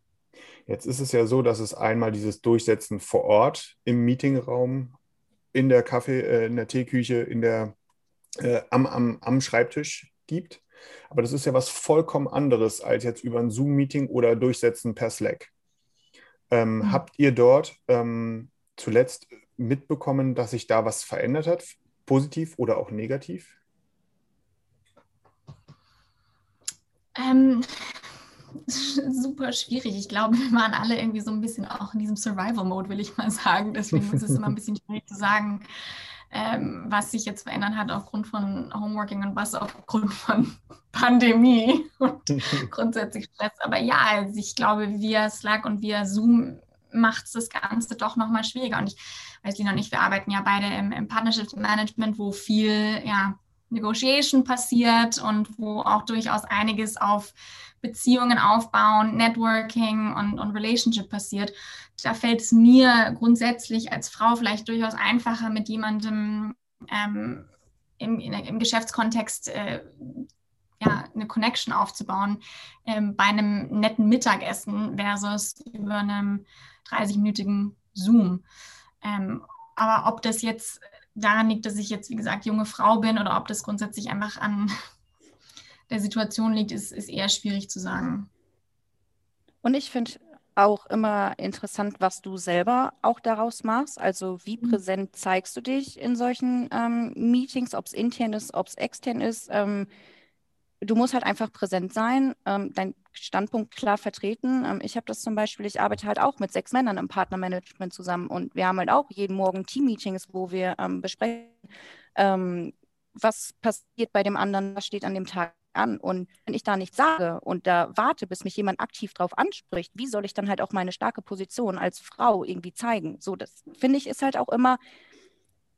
Jetzt ist es ja so, dass es einmal dieses Durchsetzen vor Ort im Meetingraum, in der Kaffee, äh, in der Teeküche, in der, äh, am, am, am Schreibtisch gibt. Aber das ist ja was vollkommen anderes als jetzt über ein Zoom-Meeting oder Durchsetzen per Slack. Ähm, mhm. Habt ihr dort ähm, zuletzt mitbekommen, dass sich da was verändert hat, positiv oder auch negativ? Ähm, super schwierig. Ich glaube, wir waren alle irgendwie so ein bisschen auch in diesem Survival-Mode, will ich mal sagen. Deswegen ist es immer ein bisschen schwierig zu sagen, ähm, was sich jetzt verändert hat aufgrund von Homeworking und was aufgrund von Pandemie und grundsätzlich Stress. Aber ja, also ich glaube, via Slack und via Zoom macht es das Ganze doch nochmal schwieriger. Und ich weiß, Lina und ich, wir arbeiten ja beide im, im Partnership Management, wo viel ja, Negotiation passiert und wo auch durchaus einiges auf Beziehungen aufbauen, Networking und, und Relationship passiert. Da fällt es mir grundsätzlich als Frau vielleicht durchaus einfacher, mit jemandem ähm, im, im Geschäftskontext äh, ja, eine Connection aufzubauen ähm, bei einem netten Mittagessen versus über einem 30-minütigen Zoom. Ähm, aber ob das jetzt daran liegt, dass ich jetzt, wie gesagt, junge Frau bin oder ob das grundsätzlich einfach an der Situation liegt, ist, ist eher schwierig zu sagen. Und ich finde auch immer interessant, was du selber auch daraus machst. Also wie mhm. präsent zeigst du dich in solchen ähm, Meetings, ob es intern ist, ob es extern ist. Ähm, du musst halt einfach präsent sein, ähm, dein Standpunkt klar vertreten. Ähm, ich habe das zum Beispiel, ich arbeite halt auch mit sechs Männern im Partnermanagement zusammen und wir haben halt auch jeden Morgen Team-Meetings, wo wir ähm, besprechen, ähm, was passiert bei dem anderen, was steht an dem Tag an. Und wenn ich da nichts sage und da warte, bis mich jemand aktiv drauf anspricht, wie soll ich dann halt auch meine starke Position als Frau irgendwie zeigen? So, das finde ich ist halt auch immer,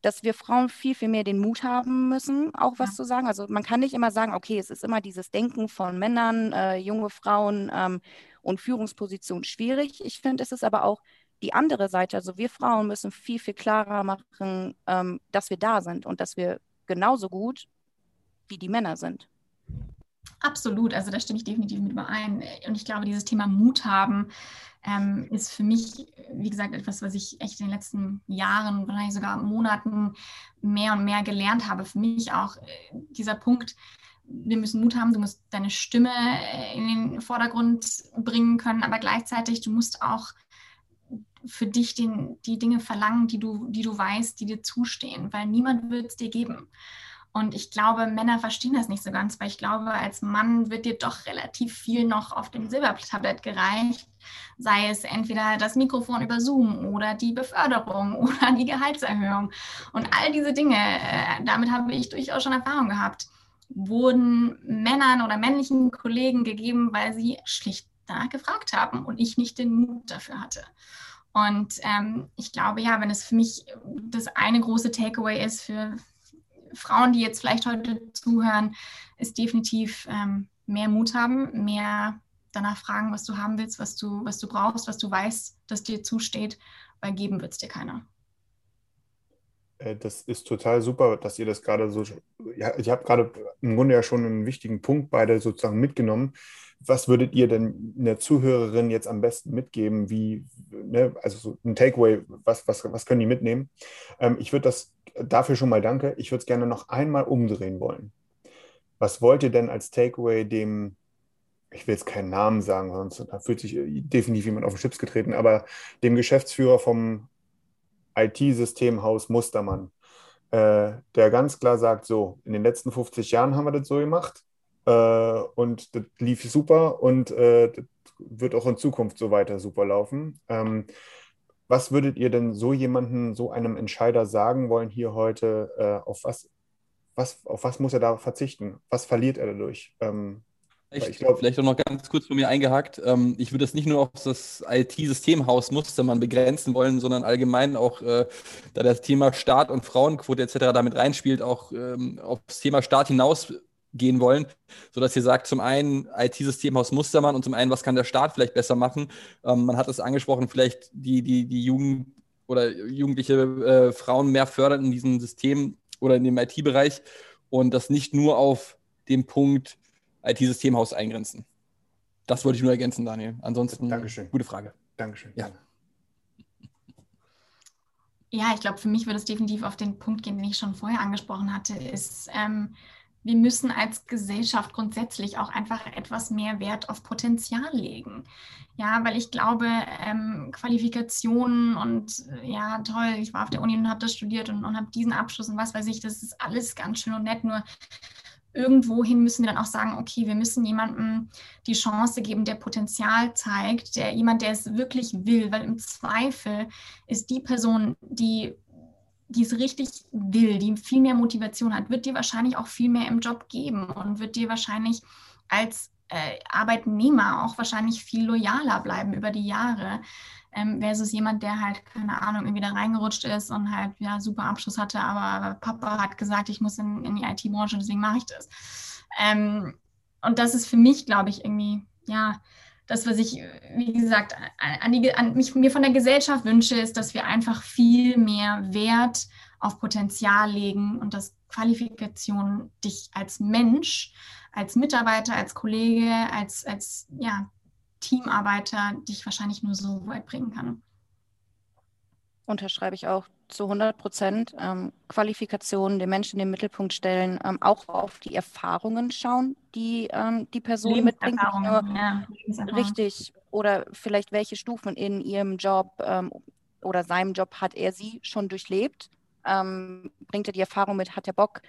dass wir Frauen viel, viel mehr den Mut haben müssen, auch was ja. zu sagen. Also man kann nicht immer sagen, okay, es ist immer dieses Denken von Männern, äh, junge Frauen ähm, und Führungspositionen schwierig. Ich finde, es ist aber auch die andere Seite. Also wir Frauen müssen viel, viel klarer machen, ähm, dass wir da sind und dass wir genauso gut wie die Männer sind. Absolut, also da stimme ich definitiv mit überein. Und ich glaube, dieses Thema Mut haben ähm, ist für mich, wie gesagt, etwas, was ich echt in den letzten Jahren, wahrscheinlich sogar Monaten mehr und mehr gelernt habe. Für mich auch äh, dieser Punkt, wir müssen Mut haben, du musst deine Stimme äh, in den Vordergrund bringen können, aber gleichzeitig, du musst auch für dich den, die Dinge verlangen, die du, die du weißt, die dir zustehen, weil niemand wird es dir geben. Und ich glaube, Männer verstehen das nicht so ganz, weil ich glaube, als Mann wird dir doch relativ viel noch auf dem Silbertablett gereicht. Sei es entweder das Mikrofon über Zoom oder die Beförderung oder die Gehaltserhöhung. Und all diese Dinge, äh, damit habe ich durchaus schon Erfahrung gehabt, wurden Männern oder männlichen Kollegen gegeben, weil sie schlicht danach gefragt haben und ich nicht den Mut dafür hatte. Und ähm, ich glaube, ja, wenn es für mich das eine große Takeaway ist für, Frauen, die jetzt vielleicht heute zuhören, ist definitiv ähm, mehr Mut haben, mehr danach fragen, was du haben willst, was du, was du brauchst, was du weißt, dass dir zusteht, weil geben wird es dir keiner. Äh, das ist total super, dass ihr das gerade so. Ja, ich habe gerade im Grunde ja schon einen wichtigen Punkt beide sozusagen mitgenommen. Was würdet ihr denn der Zuhörerin jetzt am besten mitgeben? Wie, ne, also so ein Takeaway, was, was, was können die mitnehmen? Ähm, ich würde das dafür schon mal danke. Ich würde es gerne noch einmal umdrehen wollen. Was wollt ihr denn als Takeaway dem, ich will jetzt keinen Namen sagen, sonst fühlt sich definitiv jemand auf den Chips getreten, aber dem Geschäftsführer vom IT-Systemhaus Mustermann, äh, der ganz klar sagt, so, in den letzten 50 Jahren haben wir das so gemacht äh, und das lief super und äh, das wird auch in Zukunft so weiter super laufen. Ähm, was würdet ihr denn so jemanden, so einem Entscheider sagen wollen hier heute, äh, auf, was, was, auf was muss er da verzichten? Was verliert er dadurch? Ähm, ich glaub, vielleicht auch noch ganz kurz von mir eingehakt. Ähm, ich würde das nicht nur auf das IT-Systemhaus Mustermann begrenzen wollen, sondern allgemein auch, äh, da das Thema Staat und Frauenquote etc. damit reinspielt, auch ähm, auf das Thema Staat hinaus gehen wollen, sodass ihr sagt, zum einen IT-Systemhaus Mustermann und zum einen, was kann der Staat vielleicht besser machen? Ähm, man hat es angesprochen, vielleicht die, die, die Jugend oder jugendliche äh, Frauen mehr fördern in diesem System oder in dem IT-Bereich und das nicht nur auf den Punkt IT-Systemhaus eingrenzen. Das wollte ich nur ergänzen, Daniel. Ansonsten, Dankeschön. gute Frage. Dankeschön. Ja. Ja, ich glaube, für mich würde es definitiv auf den Punkt gehen, den ich schon vorher angesprochen hatte, ist, ähm, wir müssen als Gesellschaft grundsätzlich auch einfach etwas mehr Wert auf Potenzial legen. Ja, weil ich glaube, ähm, Qualifikationen und äh, ja, toll, ich war auf der Uni und habe das studiert und, und habe diesen Abschluss und was weiß ich, das ist alles ganz schön und nett, nur irgendwohin müssen wir dann auch sagen, okay, wir müssen jemandem die Chance geben, der Potenzial zeigt, der jemand, der es wirklich will, weil im Zweifel ist die Person, die die es richtig will, die viel mehr Motivation hat, wird dir wahrscheinlich auch viel mehr im Job geben und wird dir wahrscheinlich als äh, Arbeitnehmer auch wahrscheinlich viel loyaler bleiben über die Jahre, ähm, versus jemand, der halt, keine Ahnung, irgendwie da reingerutscht ist und halt, ja, super Abschluss hatte, aber Papa hat gesagt, ich muss in, in die IT-Branche, deswegen mache ich das. Ähm, und das ist für mich, glaube ich, irgendwie, ja, das, was ich, wie gesagt, an die, an mich, mir von der Gesellschaft wünsche, ist, dass wir einfach viel mehr Wert auf Potenzial legen und dass Qualifikation dich als Mensch, als Mitarbeiter, als Kollege, als, als ja, Teamarbeiter dich wahrscheinlich nur so weit bringen kann. Unterschreibe ich auch zu 100 Prozent. Ähm, Qualifikationen, den Menschen in den Mittelpunkt stellen, ähm, auch auf die Erfahrungen schauen, die ähm, die Person mitbringt. Nur, ja, richtig. Oder vielleicht welche Stufen in ihrem Job ähm, oder seinem Job hat er sie schon durchlebt. Ähm, bringt er die Erfahrung mit, hat er Bock?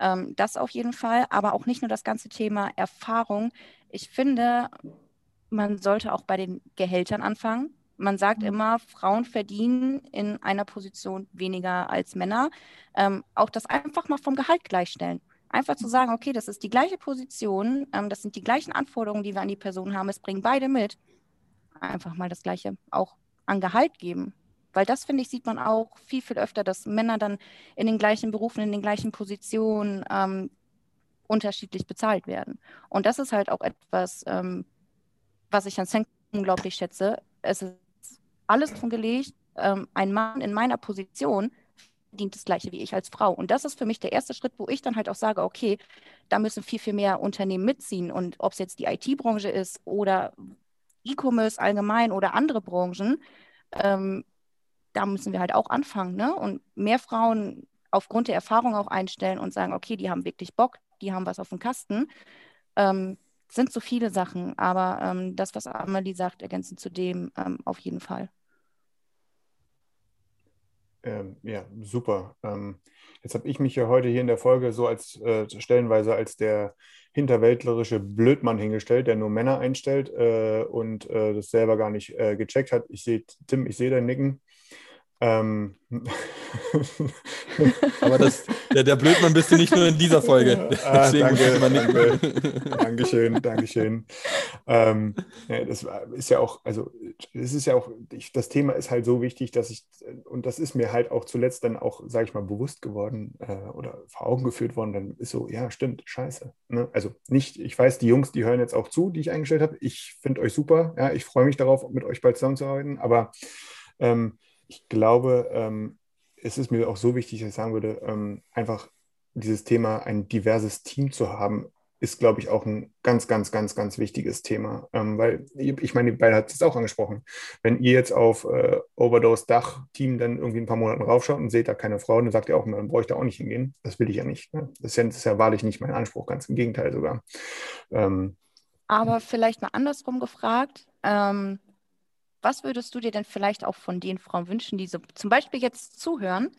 Ähm, das auf jeden Fall. Aber auch nicht nur das ganze Thema Erfahrung. Ich finde, man sollte auch bei den Gehältern anfangen. Man sagt mhm. immer, Frauen verdienen in einer Position weniger als Männer. Ähm, auch das einfach mal vom Gehalt gleichstellen. Einfach zu sagen, okay, das ist die gleiche Position, ähm, das sind die gleichen Anforderungen, die wir an die Person haben, es bringen beide mit. Einfach mal das Gleiche auch an Gehalt geben. Weil das, finde ich, sieht man auch viel, viel öfter, dass Männer dann in den gleichen Berufen, in den gleichen Positionen ähm, unterschiedlich bezahlt werden. Und das ist halt auch etwas, ähm, was ich an Senk unglaublich schätze. Es ist alles davon gelegt, ähm, ein Mann in meiner Position verdient das Gleiche wie ich als Frau. Und das ist für mich der erste Schritt, wo ich dann halt auch sage, okay, da müssen viel, viel mehr Unternehmen mitziehen. Und ob es jetzt die IT-Branche ist oder E-Commerce allgemein oder andere Branchen, ähm, da müssen wir halt auch anfangen. Ne? Und mehr Frauen aufgrund der Erfahrung auch einstellen und sagen, okay, die haben wirklich Bock, die haben was auf dem Kasten. Ähm, sind so viele Sachen, aber ähm, das, was Amelie sagt, ergänzend zu dem, ähm, auf jeden Fall. Ähm, ja, super. Ähm, jetzt habe ich mich ja heute hier in der Folge so als äh, stellenweise als der hinterwäldlerische Blödmann hingestellt, der nur Männer einstellt äh, und äh, das selber gar nicht äh, gecheckt hat. Ich sehe, Tim, ich sehe dein Nicken. Ähm. Aber das, der, der Blödmann bist du nicht nur in dieser Folge. Ah, danke, danke. Dankeschön, Dankeschön. Ähm, ja, das ist ja auch, also es ist ja auch, ich, das Thema ist halt so wichtig, dass ich, und das ist mir halt auch zuletzt dann auch, sage ich mal, bewusst geworden äh, oder vor Augen geführt worden, dann ist so, ja, stimmt, scheiße. Ne? Also nicht, ich weiß, die Jungs, die hören jetzt auch zu, die ich eingestellt habe. Ich finde euch super, ja, ich freue mich darauf, mit euch bald zusammenzuarbeiten, aber ähm, ich glaube, ähm, es ist mir auch so wichtig, dass ich sagen würde, ähm, einfach dieses Thema, ein diverses Team zu haben, ist, glaube ich, auch ein ganz, ganz, ganz, ganz wichtiges Thema. Ähm, weil, ich meine, beide hat es auch angesprochen. Wenn ihr jetzt auf äh, Overdose Dach-Team dann irgendwie ein paar Monate raufschaut und seht da keine Frau, dann sagt ihr auch, ich da auch nicht hingehen. Das will ich ja nicht. Ne? Das, ist ja, das ist ja wahrlich nicht mein Anspruch, ganz im Gegenteil sogar. Ähm, Aber vielleicht mal andersrum gefragt. Ähm, was würdest du dir denn vielleicht auch von den Frauen wünschen, die so zum Beispiel jetzt zuhören,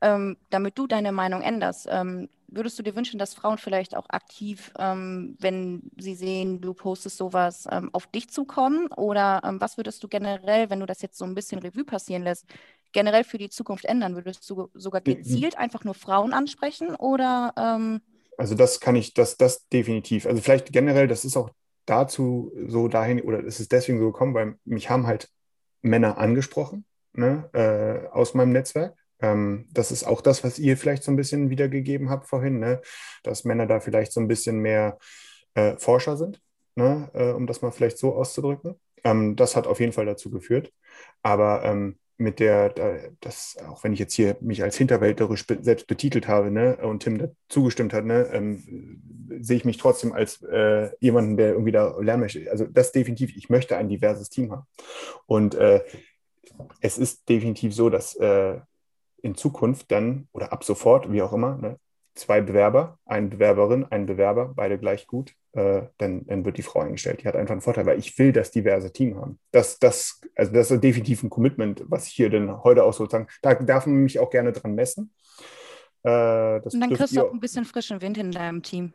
ähm, damit du deine Meinung änderst? Ähm, würdest du dir wünschen, dass Frauen vielleicht auch aktiv, ähm, wenn sie sehen, du postest sowas, ähm, auf dich zukommen? Oder ähm, was würdest du generell, wenn du das jetzt so ein bisschen Revue passieren lässt, generell für die Zukunft ändern? Würdest du sogar gezielt einfach nur Frauen ansprechen oder? Ähm, also das kann ich, das, das definitiv. Also vielleicht generell, das ist auch dazu so dahin, oder ist es deswegen so gekommen, weil mich haben halt Männer angesprochen ne, äh, aus meinem Netzwerk. Ähm, das ist auch das, was ihr vielleicht so ein bisschen wiedergegeben habt vorhin, ne? dass Männer da vielleicht so ein bisschen mehr äh, Forscher sind, ne? äh, um das mal vielleicht so auszudrücken. Ähm, das hat auf jeden Fall dazu geführt. Aber ähm, mit der, das, auch wenn ich jetzt hier mich als hinterwäldlerisch selbst betitelt habe ne, und Tim da zugestimmt hat, ne, ähm, sehe ich mich trotzdem als äh, jemanden, der irgendwie da lernen möchte. Also das definitiv, ich möchte ein diverses Team haben. Und äh, es ist definitiv so, dass äh, in Zukunft dann oder ab sofort, wie auch immer, ne, zwei Bewerber, eine Bewerberin, ein Bewerber, beide gleich gut, äh, dann, dann wird die Frau eingestellt. Die hat einfach einen Vorteil, weil ich will das diverse Team haben. Das, das, also das ist definitiv ein Commitment, was ich hier denn heute auch sozusagen, da darf man mich auch gerne dran messen. Äh, Und dann kriegst du auch ein bisschen frischen Wind in deinem Team.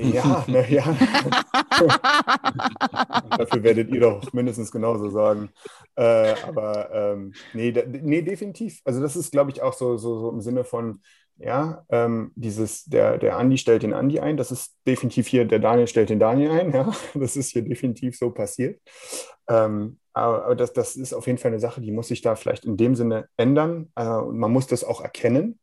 Ja, na, ja. Dafür werdet ihr doch mindestens genauso sagen. Äh, aber ähm, nee, da, nee, definitiv. Also das ist, glaube ich, auch so, so, so im Sinne von, ja, ähm, dieses, der, der Andi stellt den Andi ein, das ist definitiv hier, der Daniel stellt den Daniel ein, ja, das ist hier definitiv so passiert. Ähm, aber das, das ist auf jeden Fall eine Sache, die muss sich da vielleicht in dem Sinne ändern. Äh, und man muss das auch erkennen.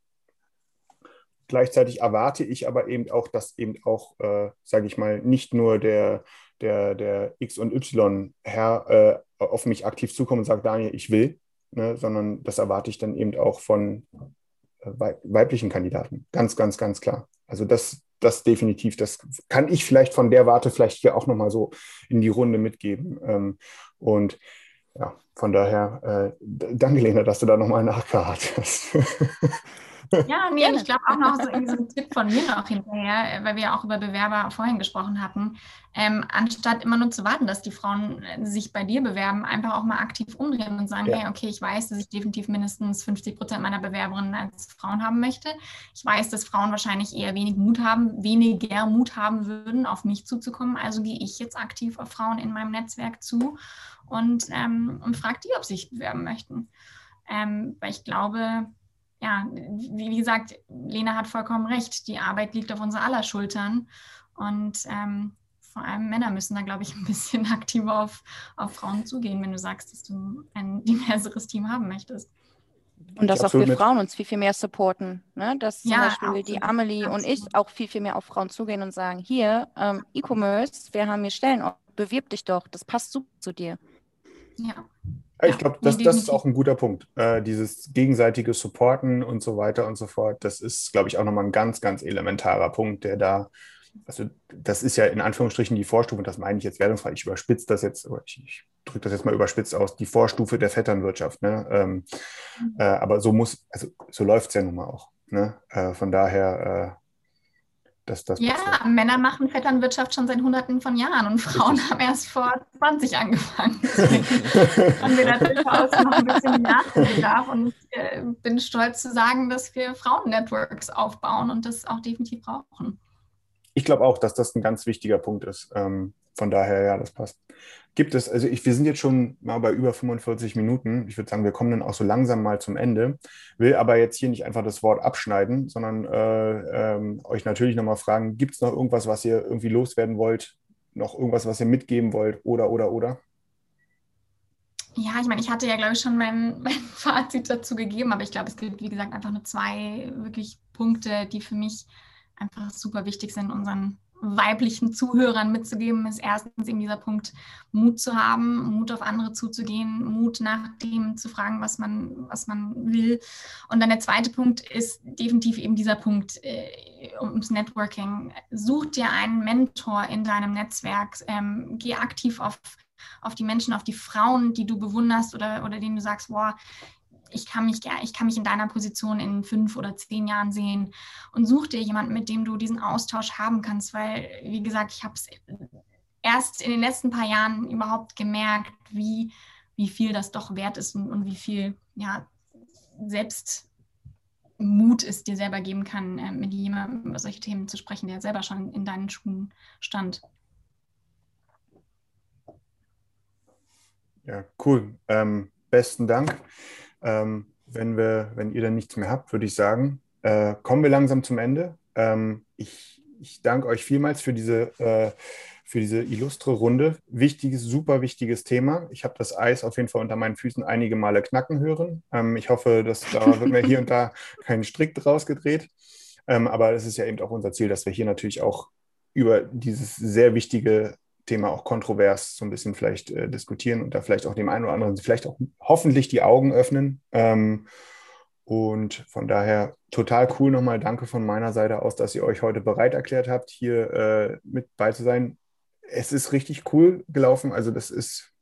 Gleichzeitig erwarte ich aber eben auch, dass eben auch, äh, sage ich mal, nicht nur der, der, der X- und Y-Herr äh, auf mich aktiv zukommt und sagt, Daniel, ich will, ne, sondern das erwarte ich dann eben auch von weiblichen Kandidaten. Ganz, ganz, ganz klar. Also das, das definitiv, das kann ich vielleicht von der Warte vielleicht hier auch nochmal so in die Runde mitgeben. Ähm, und ja, von daher, äh, danke Lena, dass du da nochmal nachgehakt hast. Ja, nee, ich glaube auch noch so, so ein Tipp von mir noch hinterher, äh, weil wir ja auch über Bewerber vorhin gesprochen hatten. Ähm, anstatt immer nur zu warten, dass die Frauen äh, sich bei dir bewerben, einfach auch mal aktiv umdrehen und sagen, ja. hey, okay, ich weiß, dass ich definitiv mindestens 50 Prozent meiner Bewerberinnen als Frauen haben möchte. Ich weiß, dass Frauen wahrscheinlich eher wenig Mut haben, weniger Mut haben würden, auf mich zuzukommen. Also gehe ich jetzt aktiv auf Frauen in meinem Netzwerk zu und, ähm, und frage die, ob sie sich bewerben möchten. Ähm, weil ich glaube, ja, wie, gesagt, Lena hat vollkommen recht. Die Arbeit liegt auf unser aller Schultern. Und ähm, vor allem Männer müssen da, glaube ich, ein bisschen aktiver auf, auf Frauen zugehen, wenn du sagst, dass du ein diverseres Team haben möchtest. Und dass auch wir Frauen uns viel, viel mehr supporten. Ne? Dass zum ja, Beispiel absolut. die Amelie absolut. und ich auch viel, viel mehr auf Frauen zugehen und sagen, hier, ähm, E-Commerce, wir haben hier Stellen, bewirb dich doch, das passt super zu dir. Ja. Ich glaube, das, das ist auch ein guter Punkt. Äh, dieses gegenseitige Supporten und so weiter und so fort, das ist, glaube ich, auch nochmal ein ganz, ganz elementarer Punkt, der da, also das ist ja in Anführungsstrichen die Vorstufe, und das meine ich jetzt wertungsfrei, ich überspitze das jetzt, ich, ich drücke das jetzt mal überspitzt aus, die Vorstufe der Vetternwirtschaft. Ne? Ähm, mhm. äh, aber so muss, also so läuft es ja nun mal auch. Ne? Äh, von daher äh, dass das ja, passiert. Männer machen Vetternwirtschaft schon seit Hunderten von Jahren und Frauen haben erst vor 20 angefangen. haben wir da durchaus noch ein bisschen Nachholbedarf und ich äh, bin stolz zu sagen, dass wir Frauen-Networks aufbauen und das auch definitiv brauchen. Ich glaube auch, dass das ein ganz wichtiger Punkt ist. Ähm, von daher, ja, das passt. Gibt es, also ich, wir sind jetzt schon mal bei über 45 Minuten. Ich würde sagen, wir kommen dann auch so langsam mal zum Ende. Will aber jetzt hier nicht einfach das Wort abschneiden, sondern äh, ähm, euch natürlich nochmal fragen, gibt es noch irgendwas, was ihr irgendwie loswerden wollt? Noch irgendwas, was ihr mitgeben wollt? Oder, oder, oder? Ja, ich meine, ich hatte ja, glaube ich, schon mein, mein Fazit dazu gegeben, aber ich glaube, es gibt, wie gesagt, einfach nur zwei wirklich Punkte, die für mich einfach super wichtig sind, unseren weiblichen Zuhörern mitzugeben, ist erstens eben dieser Punkt, Mut zu haben, Mut auf andere zuzugehen, Mut nach dem zu fragen, was man, was man will. Und dann der zweite Punkt ist definitiv eben dieser Punkt äh, ums Networking. Such dir einen Mentor in deinem Netzwerk, ähm, geh aktiv auf auf die Menschen, auf die Frauen, die du bewunderst oder, oder denen du sagst, boah, ich kann mich, ich kann mich in deiner Position in fünf oder zehn Jahren sehen und such dir jemanden, mit dem du diesen Austausch haben kannst, weil, wie gesagt, ich habe es erst in den letzten paar Jahren überhaupt gemerkt, wie, wie viel das doch wert ist und, und wie viel ja, selbst Mut es dir selber geben kann, äh, mit jemandem über solche Themen zu sprechen, der selber schon in deinen Schuhen stand. Ja, cool. Ähm, besten Dank. Ähm, wenn, wir, wenn ihr dann nichts mehr habt, würde ich sagen, äh, kommen wir langsam zum Ende. Ähm, ich, ich danke euch vielmals für diese, äh, für diese illustre Runde. Wichtiges, super wichtiges Thema. Ich habe das Eis auf jeden Fall unter meinen Füßen einige Male knacken hören. Ähm, ich hoffe, dass da wird mir hier und da kein Strick draus gedreht. Ähm, aber es ist ja eben auch unser Ziel, dass wir hier natürlich auch über dieses sehr wichtige Thema auch kontrovers so ein bisschen vielleicht äh, diskutieren und da vielleicht auch dem einen oder anderen vielleicht auch hoffentlich die Augen öffnen. Ähm, und von daher total cool nochmal. Danke von meiner Seite aus, dass ihr euch heute bereit erklärt habt, hier äh, mit bei zu sein. Es ist richtig cool gelaufen. Also, das ist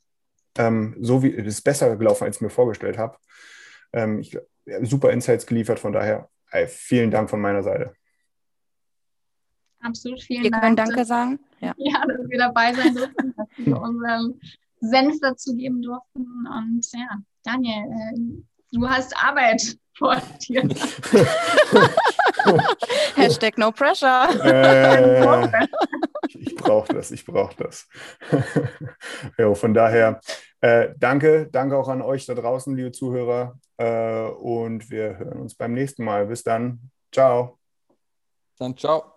ähm, so wie es ist besser gelaufen, als ich mir vorgestellt habe. Ähm, ich, super Insights geliefert. Von daher ey, vielen Dank von meiner Seite. Absolut, vielen Wir Dank. können Danke sagen. Ja. Ja, dass wir dabei sein durften, dass wir unseren Senf dazu geben durften. Und ja, Daniel, äh, du hast Arbeit vor dir. Hashtag no pressure. Äh, ich brauche das, ich brauche das. jo, von daher, äh, danke, danke auch an euch da draußen, liebe Zuhörer. Äh, und wir hören uns beim nächsten Mal. Bis dann. Ciao. Dann ciao.